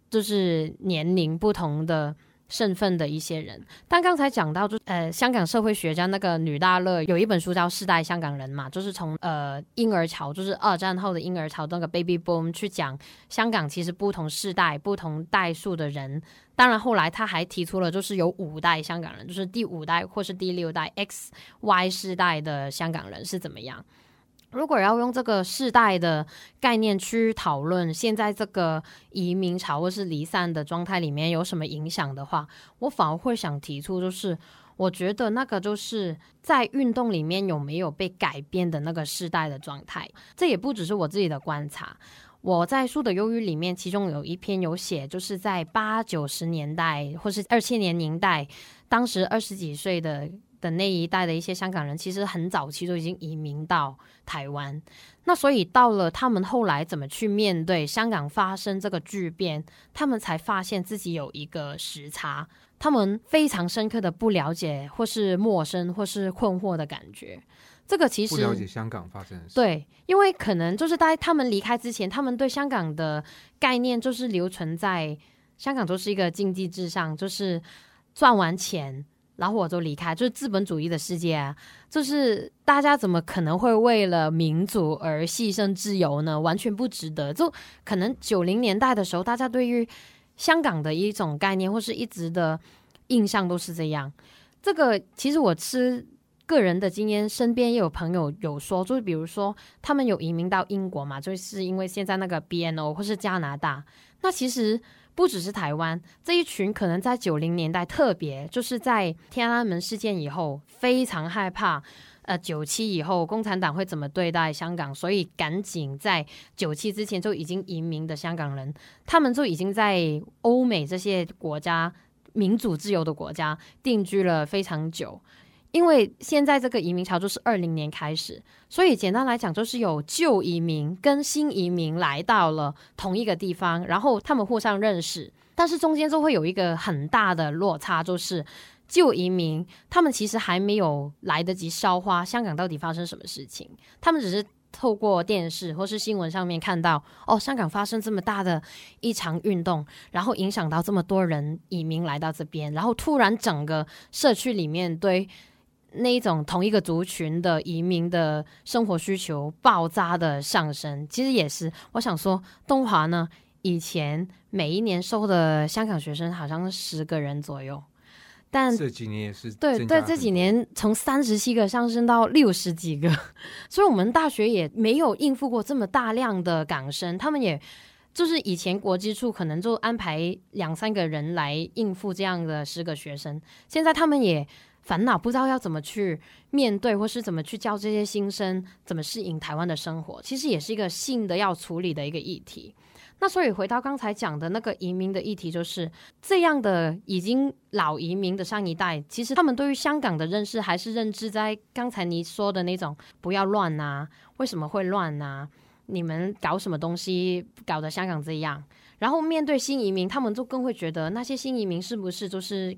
就是年龄不同的。身份的一些人，但刚才讲到就呃，香港社会学家那个女大乐有一本书叫《世代香港人》嘛，就是从呃婴儿潮，就是二战后的婴儿潮那个 baby boom 去讲香港其实不同世代、不同代数的人。当然后来他还提出了就是有五代香港人，就是第五代或是第六代 X Y 世代的香港人是怎么样。如果要用这个世代的概念去讨论现在这个移民潮或是离散的状态里面有什么影响的话，我反而会想提出，就是我觉得那个就是在运动里面有没有被改变的那个世代的状态。这也不只是我自己的观察，我在书的忧郁里面，其中有一篇有写，就是在八九十年代或是二千年年代，当时二十几岁的。的那一代的一些香港人，其实很早期就已经移民到台湾。那所以到了他们后来怎么去面对香港发生这个巨变，他们才发现自己有一个时差，他们非常深刻的不了解，或是陌生，或是困惑的感觉。这个其实不了解香港发生的事。对，因为可能就是在他们离开之前，他们对香港的概念就是留存在香港就是一个经济至上，就是赚完钱。然后我就离开，就是资本主义的世界啊，就是大家怎么可能会为了民主而牺牲自由呢？完全不值得。就可能九零年代的时候，大家对于香港的一种概念或是一直的印象都是这样。这个其实我吃个人的经验，身边也有朋友有说，就是比如说他们有移民到英国嘛，就是因为现在那个 BNO 或是加拿大，那其实。不只是台湾这一群，可能在九零年代特别，就是在天安门事件以后，非常害怕。呃，九七以后共产党会怎么对待香港？所以赶紧在九七之前就已经移民的香港人，他们就已经在欧美这些国家民主自由的国家定居了非常久。因为现在这个移民潮就是二零年开始，所以简单来讲，就是有旧移民跟新移民来到了同一个地方，然后他们互相认识，但是中间就会有一个很大的落差，就是旧移民他们其实还没有来得及消化香港到底发生什么事情，他们只是透过电视或是新闻上面看到，哦，香港发生这么大的一场运动，然后影响到这么多人移民来到这边，然后突然整个社区里面对。那一种同一个族群的移民的生活需求爆炸的上升，其实也是我想说，东华呢，以前每一年收的香港学生好像是十个人左右，但这几年也是对对，这几年从三十七个上升到六十几个，所以我们大学也没有应付过这么大量的港生，他们也就是以前国际处可能就安排两三个人来应付这样的十个学生，现在他们也。烦恼不知道要怎么去面对，或是怎么去教这些新生怎么适应台湾的生活，其实也是一个性的要处理的一个议题。那所以回到刚才讲的那个移民的议题，就是这样的已经老移民的上一代，其实他们对于香港的认识还是认知在刚才你说的那种不要乱呐，为什么会乱呐？你们搞什么东西搞得香港这样？然后面对新移民，他们就更会觉得那些新移民是不是就是。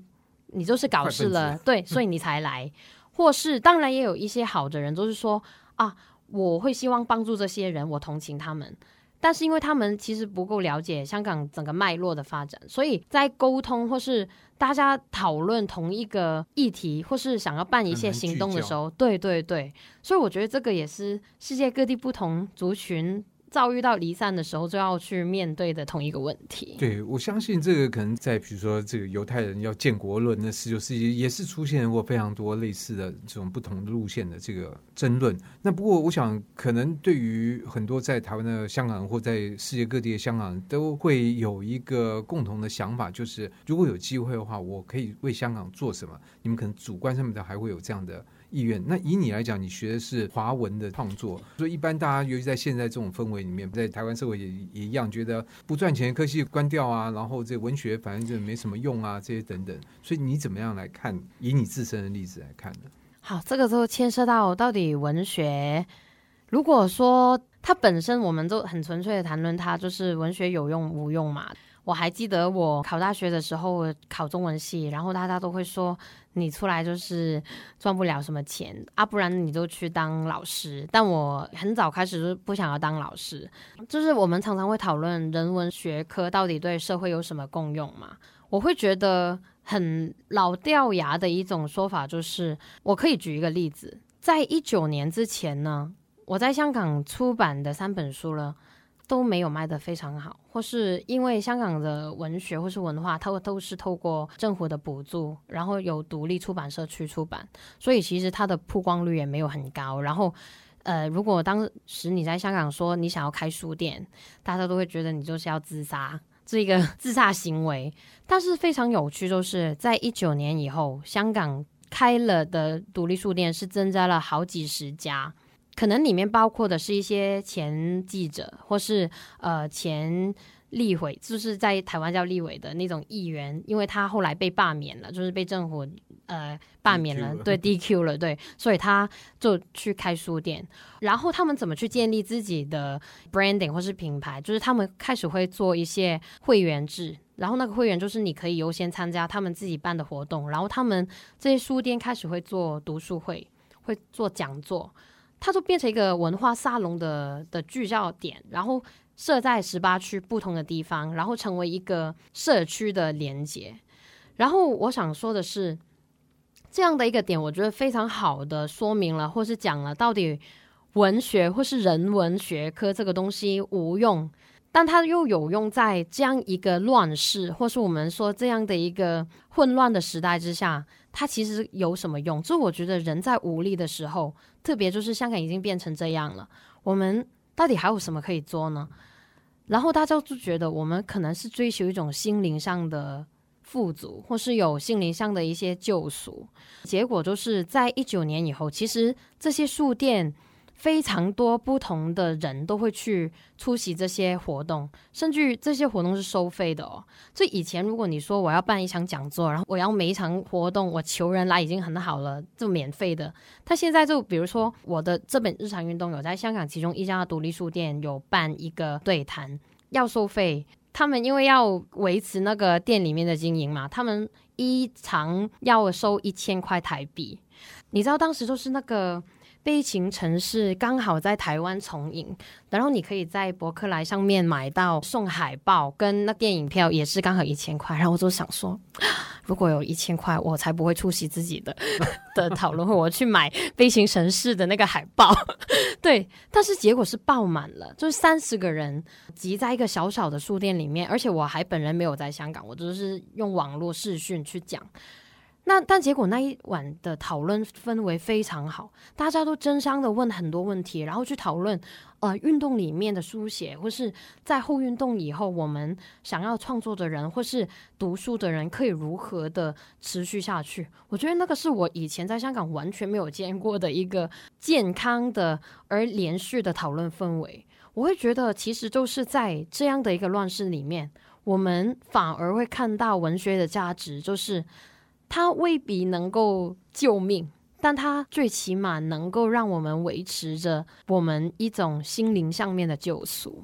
你就是搞事了，对，所以你才来，或是当然也有一些好的人，就是说啊，我会希望帮助这些人，我同情他们，但是因为他们其实不够了解香港整个脉络的发展，所以在沟通或是大家讨论同一个议题，或是想要办一些行动的时候，对对对，所以我觉得这个也是世界各地不同族群。遭遇到离散的时候，就要去面对的同一个问题。对，我相信这个可能在比如说这个犹太人要建国论的十九世纪，也是出现过非常多类似的这种不同的路线的这个争论。那不过，我想可能对于很多在台湾的香港人或在世界各地的香港人，都会有一个共同的想法，就是如果有机会的话，我可以为香港做什么？你们可能主观上面的还会有这样的。意愿。那以你来讲，你学的是华文的创作，所以一般大家，尤其在现在这种氛围里面，在台湾社会也也一样，觉得不赚钱的科系关掉啊，然后这文学反正就没什么用啊，这些等等。所以你怎么样来看？以你自身的例子来看呢？好，这个就牵涉到到底文学，如果说它本身，我们都很纯粹的谈论它，就是文学有用无用嘛。我还记得我考大学的时候，考中文系，然后大家都会说你出来就是赚不了什么钱啊，不然你就去当老师。但我很早开始就不想要当老师，就是我们常常会讨论人文学科到底对社会有什么功用嘛？我会觉得很老掉牙的一种说法就是，我可以举一个例子，在一九年之前呢，我在香港出版的三本书了。都没有卖得非常好，或是因为香港的文学或是文化，它都是透过政府的补助，然后有独立出版社去出版，所以其实它的曝光率也没有很高。然后，呃，如果当时你在香港说你想要开书店，大家都会觉得你就是要自杀，这一个 自杀行为。但是非常有趣，就是在一九年以后，香港开了的独立书店是增加了好几十家。可能里面包括的是一些前记者，或是呃前立委，就是在台湾叫立委的那种议员，因为他后来被罢免了，就是被政府呃罢免了，对 DQ 了，对，所以他就去开书店。然后他们怎么去建立自己的 branding 或是品牌？就是他们开始会做一些会员制，然后那个会员就是你可以优先参加他们自己办的活动，然后他们这些书店开始会做读书会，会做讲座。它就变成一个文化沙龙的的聚焦点，然后设在十八区不同的地方，然后成为一个社区的连接。然后我想说的是，这样的一个点，我觉得非常好的说明了，或是讲了到底文学或是人文学科这个东西无用，但它又有用在这样一个乱世，或是我们说这样的一个混乱的时代之下。它其实有什么用？就我觉得人在无力的时候，特别就是香港已经变成这样了，我们到底还有什么可以做呢？然后大家就觉得我们可能是追求一种心灵上的富足，或是有心灵上的一些救赎。结果就是在一九年以后，其实这些书店。非常多不同的人都会去出席这些活动，甚至这些活动是收费的哦。所以以前如果你说我要办一场讲座，然后我要每一场活动我求人来已经很好了，就免费的。他现在就比如说我的这本日常运动有在香港其中一家独立书店有办一个对谈，要收费。他们因为要维持那个店里面的经营嘛，他们一场要收一千块台币。你知道当时就是那个。悲情城市刚好在台湾重映，然后你可以在博客来上面买到送海报跟那电影票，也是刚好一千块。然后我就想说，如果有一千块，我才不会出席自己的 的讨论会，我去买悲情城市的那个海报。对，但是结果是爆满了，就是三十个人挤在一个小小的书店里面，而且我还本人没有在香港，我就是用网络视讯去讲。那但结果那一晚的讨论氛围非常好，大家都争相的问很多问题，然后去讨论呃运动里面的书写，或是在后运动以后我们想要创作的人或是读书的人可以如何的持续下去。我觉得那个是我以前在香港完全没有见过的一个健康的而连续的讨论氛围。我会觉得其实就是在这样的一个乱世里面，我们反而会看到文学的价值，就是。它未必能够救命，但它最起码能够让我们维持着我们一种心灵上面的救赎，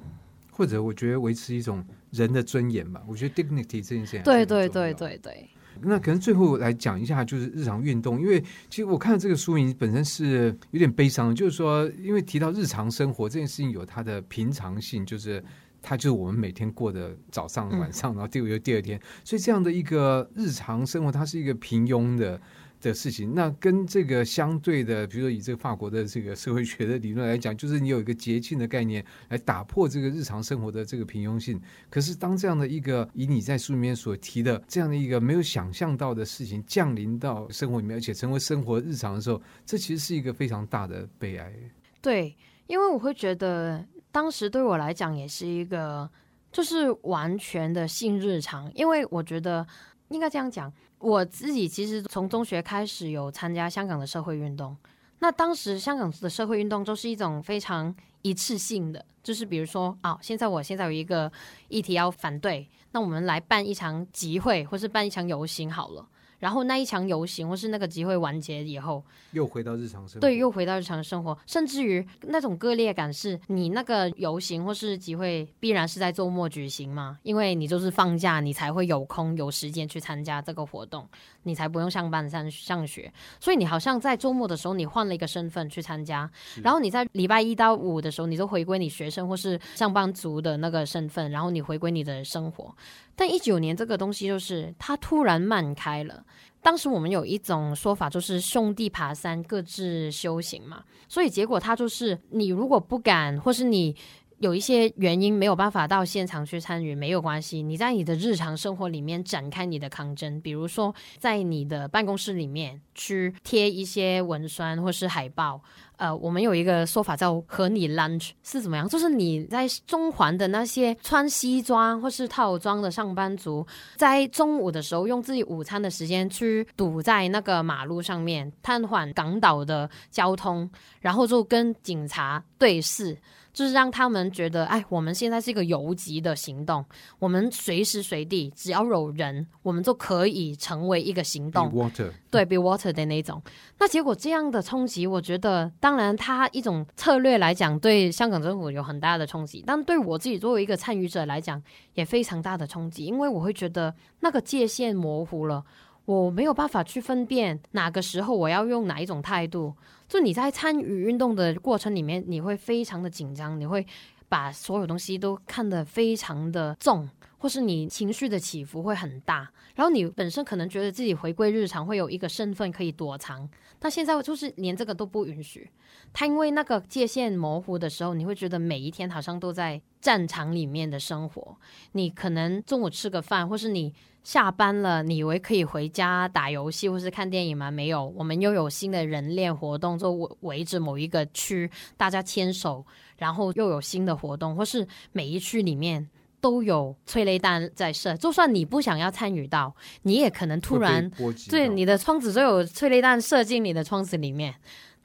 或者我觉得维持一种人的尊严吧。我觉得 dignity 这件事情，对对对对对。那可能最后来讲一下，就是日常运动，因为其实我看这个书名本身是有点悲伤，就是说，因为提到日常生活这件事情有它的平常性，就是。它就是我们每天过的早上、晚上，然后第五又第二天，所以这样的一个日常生活，它是一个平庸的的事情。那跟这个相对的，比如说以这个法国的这个社会学的理论来讲，就是你有一个节庆的概念来打破这个日常生活的这个平庸性。可是当这样的一个以你在书里面所提的这样的一个没有想象到的事情降临到生活里面，而且成为生活日常的时候，这其实是一个非常大的悲哀。对，因为我会觉得。当时对我来讲也是一个，就是完全的性日常，因为我觉得应该这样讲，我自己其实从中学开始有参加香港的社会运动，那当时香港的社会运动就是一种非常一次性的，就是比如说啊，现在我现在有一个议题要反对，那我们来办一场集会或是办一场游行好了。然后那一场游行或是那个集会完结以后，又回到日常生活，对，又回到日常生活，甚至于那种割裂感是，你那个游行或是集会必然是在周末举行嘛，因为你就是放假，你才会有空有时间去参加这个活动，你才不用上班上上学，所以你好像在周末的时候你换了一个身份去参加，然后你在礼拜一到五的时候你就回归你学生或是上班族的那个身份，然后你回归你的生活。但一九年这个东西就是它突然漫开了。当时我们有一种说法，就是兄弟爬山各自修行嘛。所以结果它就是，你如果不敢，或是你有一些原因没有办法到现场去参与，没有关系。你在你的日常生活里面展开你的抗争，比如说在你的办公室里面去贴一些文宣或是海报。呃，我们有一个说法叫“和你 lunch” 是怎么样？就是你在中环的那些穿西装或是套装的上班族，在中午的时候用自己午餐的时间去堵在那个马路上面，瘫痪港岛的交通，然后就跟警察对视。就是让他们觉得，哎，我们现在是一个游击的行动，我们随时随地只要有人，我们就可以成为一个行动。Be water. 对，be water 的那种。那结果这样的冲击，我觉得，当然，它一种策略来讲，对香港政府有很大的冲击，但对我自己作为一个参与者来讲，也非常大的冲击，因为我会觉得那个界限模糊了。我没有办法去分辨哪个时候我要用哪一种态度。就你在参与运动的过程里面，你会非常的紧张，你会把所有东西都看得非常的重，或是你情绪的起伏会很大。然后你本身可能觉得自己回归日常会有一个身份可以躲藏，但现在就是连这个都不允许。他因为那个界限模糊的时候，你会觉得每一天好像都在战场里面的生活。你可能中午吃个饭，或是你。下班了，你以为可以回家打游戏或是看电影吗？没有，我们又有新的人链活动，就围围着某一个区，大家牵手，然后又有新的活动，或是每一区里面都有催泪弹在射。就算你不想要参与到，你也可能突然对你的窗子都有催泪弹射进你的窗子里面。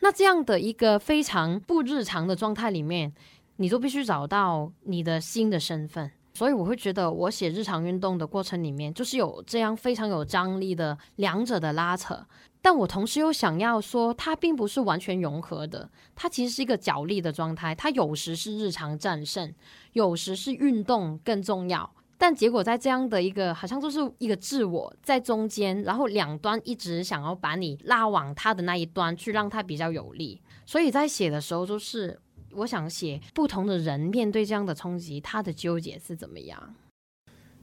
那这样的一个非常不日常的状态里面，你就必须找到你的新的身份。所以我会觉得，我写日常运动的过程里面，就是有这样非常有张力的两者的拉扯。但我同时又想要说，它并不是完全融合的，它其实是一个角力的状态。它有时是日常战胜，有时是运动更重要。但结果在这样的一个，好像就是一个自我在中间，然后两端一直想要把你拉往它的那一端去，让它比较有力。所以在写的时候，就是。我想写不同的人面对这样的冲击，他的纠结是怎么样？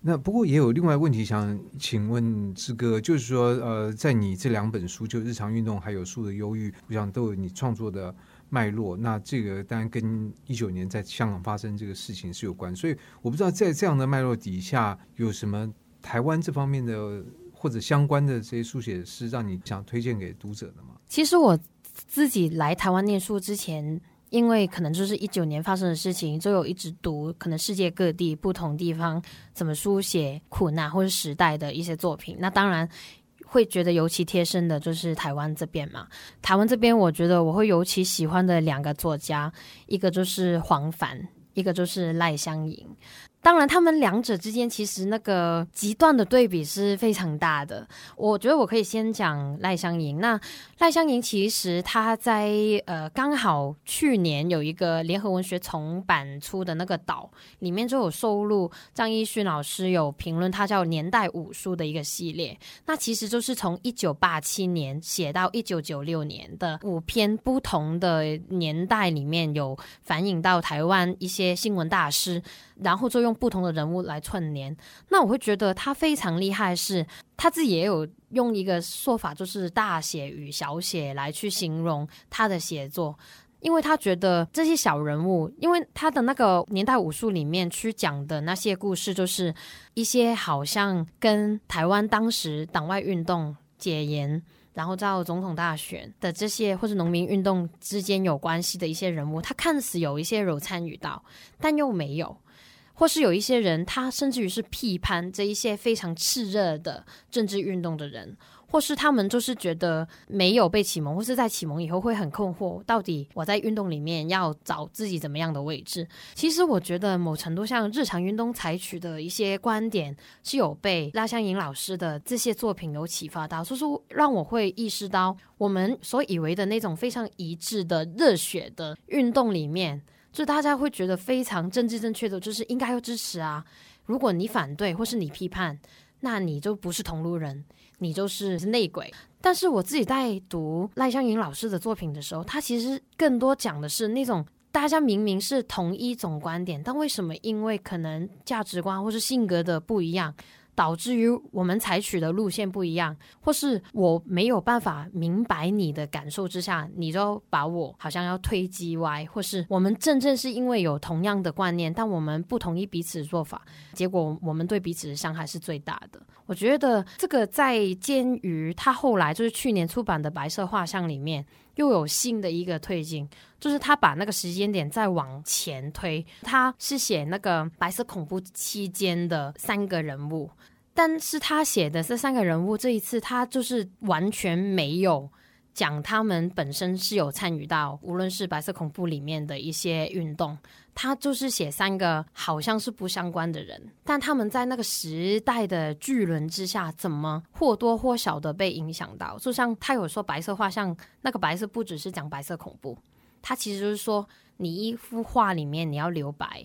那不过也有另外问题想请问志哥，就是说，呃，在你这两本书，就《日常运动》还有《树的忧郁》，我想都有你创作的脉络。那这个当然跟一九年在香港发生这个事情是有关，所以我不知道在这样的脉络底下，有什么台湾这方面的或者相关的这些书写是让你想推荐给读者的吗？其实我自己来台湾念书之前。因为可能就是一九年发生的事情，就有一直读可能世界各地不同地方怎么书写苦难或者时代的一些作品，那当然会觉得尤其贴身的就是台湾这边嘛。台湾这边，我觉得我会尤其喜欢的两个作家，一个就是黄凡，一个就是赖香盈。当然，他们两者之间其实那个极端的对比是非常大的。我觉得我可以先讲赖香吟。那赖香吟其实他在呃刚好去年有一个联合文学重版出的那个岛里面就有收录张亦绚老师有评论，他叫年代五书的一个系列。那其实就是从一九八七年写到一九九六年的五篇不同的年代里面有反映到台湾一些新闻大师。然后就用不同的人物来串联，那我会觉得他非常厉害是，他自己也有用一个说法，就是大写与小写来去形容他的写作，因为他觉得这些小人物，因为他的那个年代武术里面去讲的那些故事，就是一些好像跟台湾当时党外运动解严，然后到总统大选的这些或者农民运动之间有关系的一些人物，他看似有一些有参与到，但又没有。或是有一些人，他甚至于是批判这一些非常炽热的政治运动的人，或是他们就是觉得没有被启蒙，或是在启蒙以后会很困惑，到底我在运动里面要找自己怎么样的位置？其实我觉得某程度上，日常运动采取的一些观点是有被拉香莹老师的这些作品有启发到，所以说让我会意识到，我们所以为的那种非常一致的热血的运动里面，就大家会觉得非常政治正确的，就是应该要支持啊。如果你反对或是你批判，那你就不是同路人，你就是内鬼。但是我自己在读赖香吟老师的作品的时候，他其实更多讲的是那种大家明明是同一种观点，但为什么因为可能价值观或是性格的不一样，导致于我们采取的路线不一样，或是我没有办法明白你的感受之下，你就把我好像要推击歪，或是我们真正是因为有同样的观念，但我们不同意彼此的做法，结果我们对彼此的伤害是最大的。我觉得这个在鉴于他后来就是去年出版的《白色画像》里面，又有新的一个推进，就是他把那个时间点再往前推，他是写那个白色恐怖期间的三个人物，但是他写的这三个人物这一次他就是完全没有讲他们本身是有参与到，无论是白色恐怖里面的一些运动。他就是写三个好像是不相关的人，但他们在那个时代的巨轮之下，怎么或多或少的被影响到？就像他有说白色画像，那个白色不只是讲白色恐怖，他其实就是说你一幅画里面你要留白，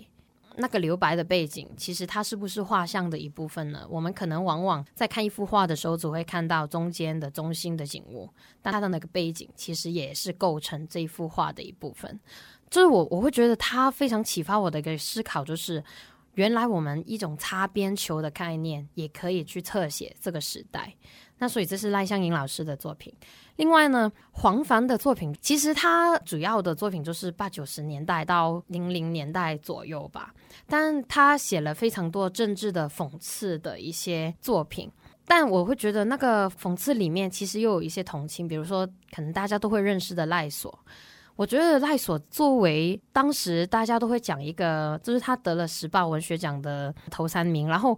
那个留白的背景，其实它是不是画像的一部分呢？我们可能往往在看一幅画的时候，只会看到中间的中心的景物，但它的那个背景其实也是构成这一幅画的一部分。就是我，我会觉得它非常启发我的一个思考，就是原来我们一种擦边球的概念也可以去侧写这个时代。那所以这是赖香吟老师的作品。另外呢，黄凡的作品其实他主要的作品就是八九十年代到零零年代左右吧，但他写了非常多政治的讽刺的一些作品。但我会觉得那个讽刺里面其实又有一些同情，比如说可能大家都会认识的赖索。我觉得赖索作为当时大家都会讲一个，就是他得了时报文学奖的头三名，然后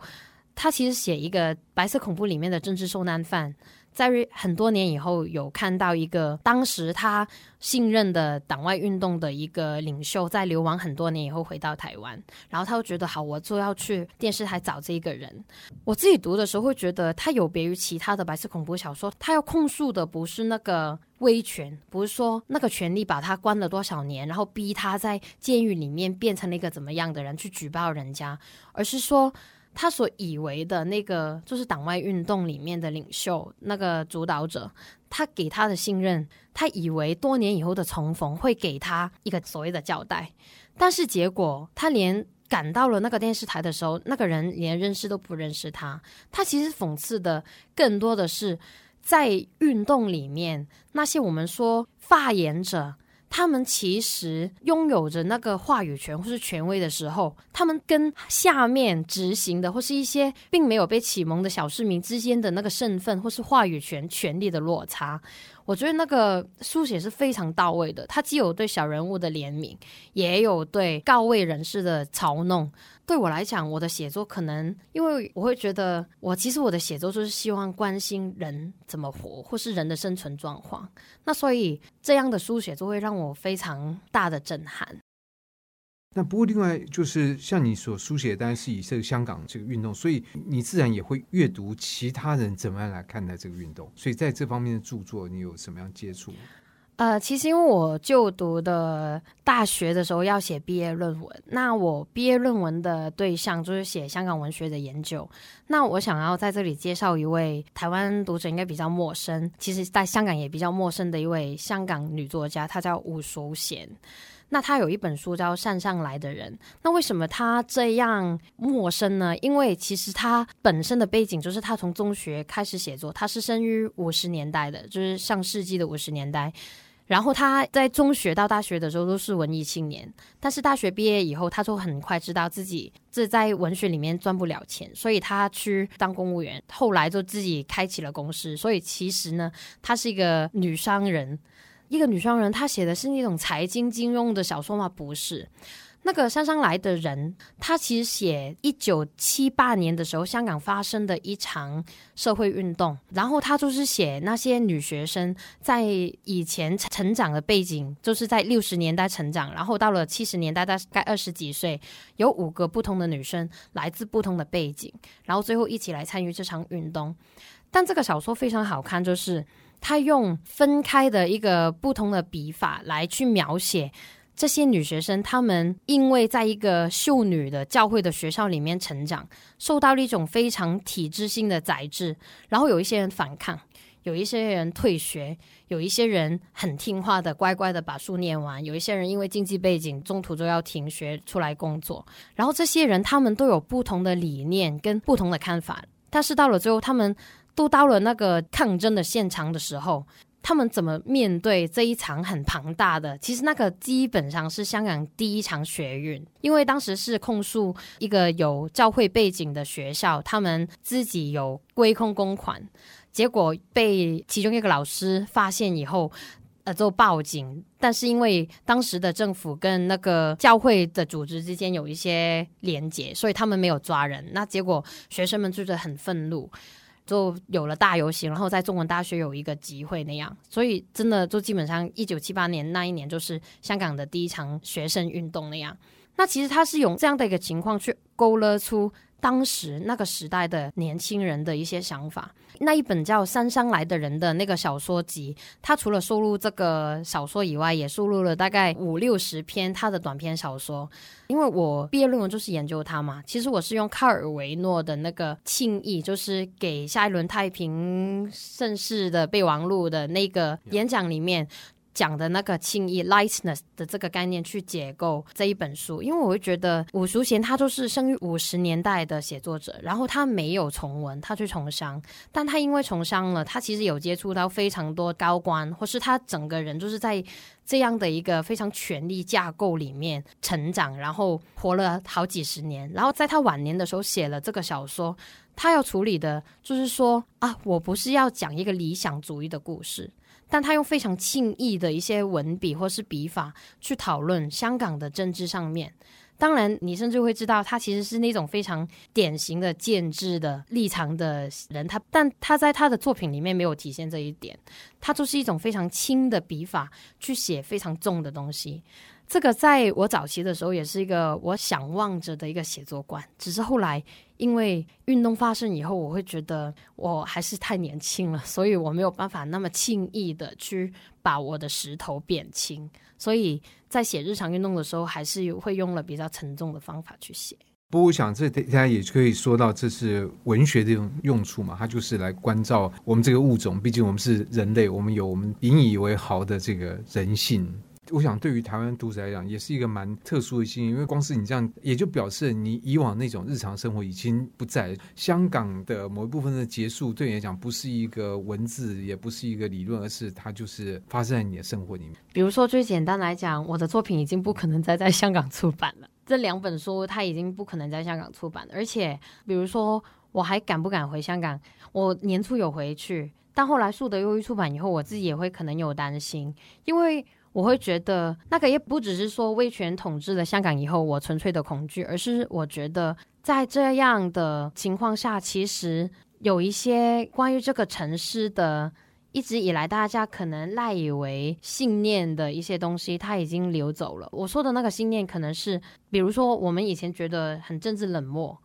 他其实写一个白色恐怖里面的政治受难犯。在很多年以后，有看到一个当时他信任的党外运动的一个领袖，在流亡很多年以后回到台湾，然后他就觉得好，我就要去电视台找这一个人。我自己读的时候会觉得，他有别于其他的白色恐怖小说，他要控诉的不是那个威权，不是说那个权力把他关了多少年，然后逼他在监狱里面变成了一个怎么样的人去举报人家，而是说。他所以为的那个，就是党外运动里面的领袖，那个主导者，他给他的信任，他以为多年以后的重逢会给他一个所谓的交代，但是结果他连赶到了那个电视台的时候，那个人连认识都不认识他。他其实讽刺的更多的是，在运动里面那些我们说发言者。他们其实拥有着那个话语权或是权威的时候，他们跟下面执行的或是一些并没有被启蒙的小市民之间的那个身份或是话语权权力的落差。我觉得那个书写是非常到位的，他既有对小人物的怜悯，也有对高位人士的嘲弄。对我来讲，我的写作可能因为我会觉得，我其实我的写作就是希望关心人怎么活，或是人的生存状况。那所以这样的书写就会让我非常大的震撼。那不过，另外就是像你所书写，当然是以这个香港这个运动，所以你自然也会阅读其他人怎么样来看待这个运动。所以在这方面的著作，你有什么样接触？呃，其实因为我就读的大学的时候要写毕业论文，那我毕业论文的对象就是写香港文学的研究。那我想要在这里介绍一位台湾读者应该比较陌生，其实在香港也比较陌生的一位香港女作家，她叫吴淑贤。那他有一本书叫《山上来的人》，那为什么他这样陌生呢？因为其实他本身的背景就是他从中学开始写作，他是生于五十年代的，就是上世纪的五十年代。然后他在中学到大学的时候都是文艺青年，但是大学毕业以后，他就很快知道自己这在文学里面赚不了钱，所以他去当公务员，后来就自己开启了公司。所以其实呢，他是一个女商人。一个女商人，她写的是那种财经金融的小说吗？不是。那个姗姗来的人，他其实写一九七八年的时候，香港发生的一场社会运动，然后他就是写那些女学生在以前成长的背景，就是在六十年代成长，然后到了七十年代大概二十几岁，有五个不同的女生来自不同的背景，然后最后一起来参与这场运动。但这个小说非常好看，就是他用分开的一个不同的笔法来去描写。这些女学生，她们因为在一个秀女的教会的学校里面成长，受到了一种非常体制性的宰制，然后有一些人反抗，有一些人退学，有一些人很听话的乖乖的把书念完，有一些人因为经济背景中途就要停学出来工作。然后这些人他们都有不同的理念跟不同的看法，但是到了最后，他们都到了那个抗争的现场的时候。他们怎么面对这一场很庞大的？其实那个基本上是香港第一场学运，因为当时是控诉一个有教会背景的学校，他们自己有归空公款，结果被其中一个老师发现以后，呃，就报警。但是因为当时的政府跟那个教会的组织之间有一些连结，所以他们没有抓人。那结果学生们就是很愤怒。就有了大游行，然后在中文大学有一个集会那样，所以真的就基本上一九七八年那一年就是香港的第一场学生运动那样。那其实他是用这样的一个情况去勾勒出。当时那个时代的年轻人的一些想法，那一本叫《姗姗来的人》的那个小说集，他除了收录这个小说以外，也收录了大概五六十篇他的短篇小说。因为我毕业论文就是研究他嘛，其实我是用卡尔维诺的那个《庆意》，就是给下一轮太平盛世的备忘录的那个演讲里面。讲的那个轻易 lightness 的这个概念去解构这一本书，因为我会觉得伍淑贤他就是生于五十年代的写作者，然后他没有从文，他去从商，但他因为从商了，他其实有接触到非常多高官，或是他整个人就是在这样的一个非常权力架构里面成长，然后活了好几十年，然后在他晚年的时候写了这个小说，他要处理的就是说啊，我不是要讲一个理想主义的故事。但他用非常轻易的一些文笔或是笔法去讨论香港的政治上面，当然你甚至会知道他其实是那种非常典型的建制的立场的人，他但他在他的作品里面没有体现这一点，他就是一种非常轻的笔法去写非常重的东西。这个在我早期的时候也是一个我想望着的一个写作观，只是后来因为运动发生以后，我会觉得我还是太年轻了，所以我没有办法那么轻易的去把我的石头变轻，所以在写日常运动的时候，还是会用了比较沉重的方法去写。不过，我想这大家也可以说到，这是文学的一种用处嘛，它就是来关照我们这个物种，毕竟我们是人类，我们有我们引以为豪的这个人性。我想，对于台湾读者来讲，也是一个蛮特殊的经验，因为光是你这样，也就表示你以往那种日常生活已经不在。香港的某一部分的结束，对你来讲，不是一个文字，也不是一个理论，而是它就是发生在你的生活里面。比如说，最简单来讲，我的作品已经不可能再在香港出版了。这两本书，它已经不可能在香港出版了。而且，比如说，我还敢不敢回香港？我年初有回去，但后来树德优一出版以后，我自己也会可能有担心，因为。我会觉得那个也不只是说威权统治了香港以后我纯粹的恐惧，而是我觉得在这样的情况下，其实有一些关于这个城市的一直以来大家可能赖以为信念的一些东西，它已经流走了。我说的那个信念，可能是比如说我们以前觉得很政治冷漠。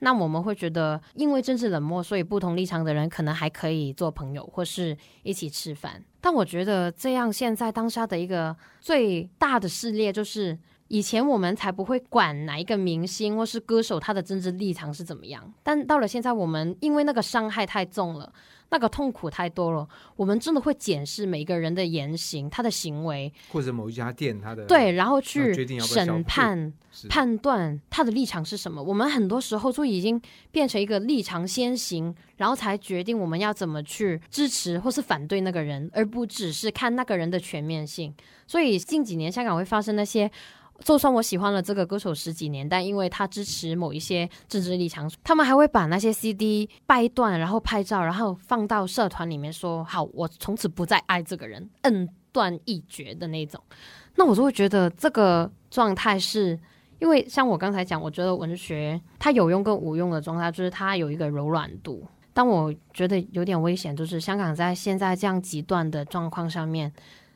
那我们会觉得，因为政治冷漠，所以不同立场的人可能还可以做朋友，或是一起吃饭。但我觉得这样，现在当下的一个最大的撕裂，就是以前我们才不会管哪一个明星或是歌手他的政治立场是怎么样，但到了现在，我们因为那个伤害太重了。那个痛苦太多了，我们真的会检视每个人的言行、他的行为，或者某一家店他的对，然后去审判、判断他的立场是什么。我们很多时候就已经变成一个立场先行，然后才决定我们要怎么去支持或是反对那个人，而不只是看那个人的全面性。所以近几年香港会发生那些。就算我喜欢了这个歌手十几年，但因为他支持某一些政治立场，他们还会把那些 CD 掰断，然后拍照，然后放到社团里面说：“好，我从此不再爱这个人，恩断义绝的那种。”那我就会觉得这个状态是因为像我刚才讲，我觉得文学它有用跟无用的状态，就是它有一个柔软度。但我觉得有点危险，就是香港在现在这样极端的状况上面，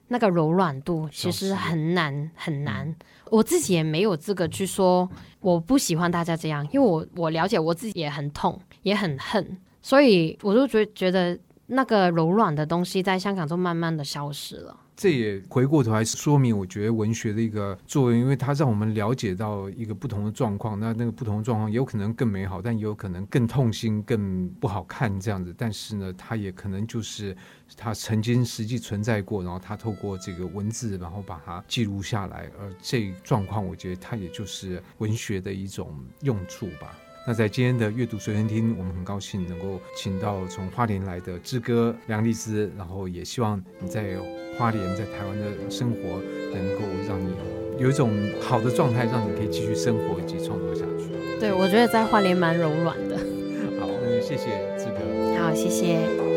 那个柔软度其实很难很难。我自己也没有资格去说我不喜欢大家这样，因为我我了解我自己也很痛也很恨，所以我就觉觉得那个柔软的东西在香港就慢慢的消失了。这也回过头来说明，我觉得文学的一个作用，因为它让我们了解到一个不同的状况。那那个不同的状况，有可能更美好，但也有可能更痛心、更不好看这样子。但是呢，它也可能就是它曾经实际存在过，然后它透过这个文字，然后把它记录下来。而这状况，我觉得它也就是文学的一种用处吧。那在今天的阅读随身听，我们很高兴能够请到从花莲来的志哥梁丽姿，然后也希望你在花莲在台湾的生活能够让你有一种好的状态，让你可以继续生活以及创作下去。对，我觉得在花莲蛮柔软的。好，那就谢谢志哥。好，谢谢。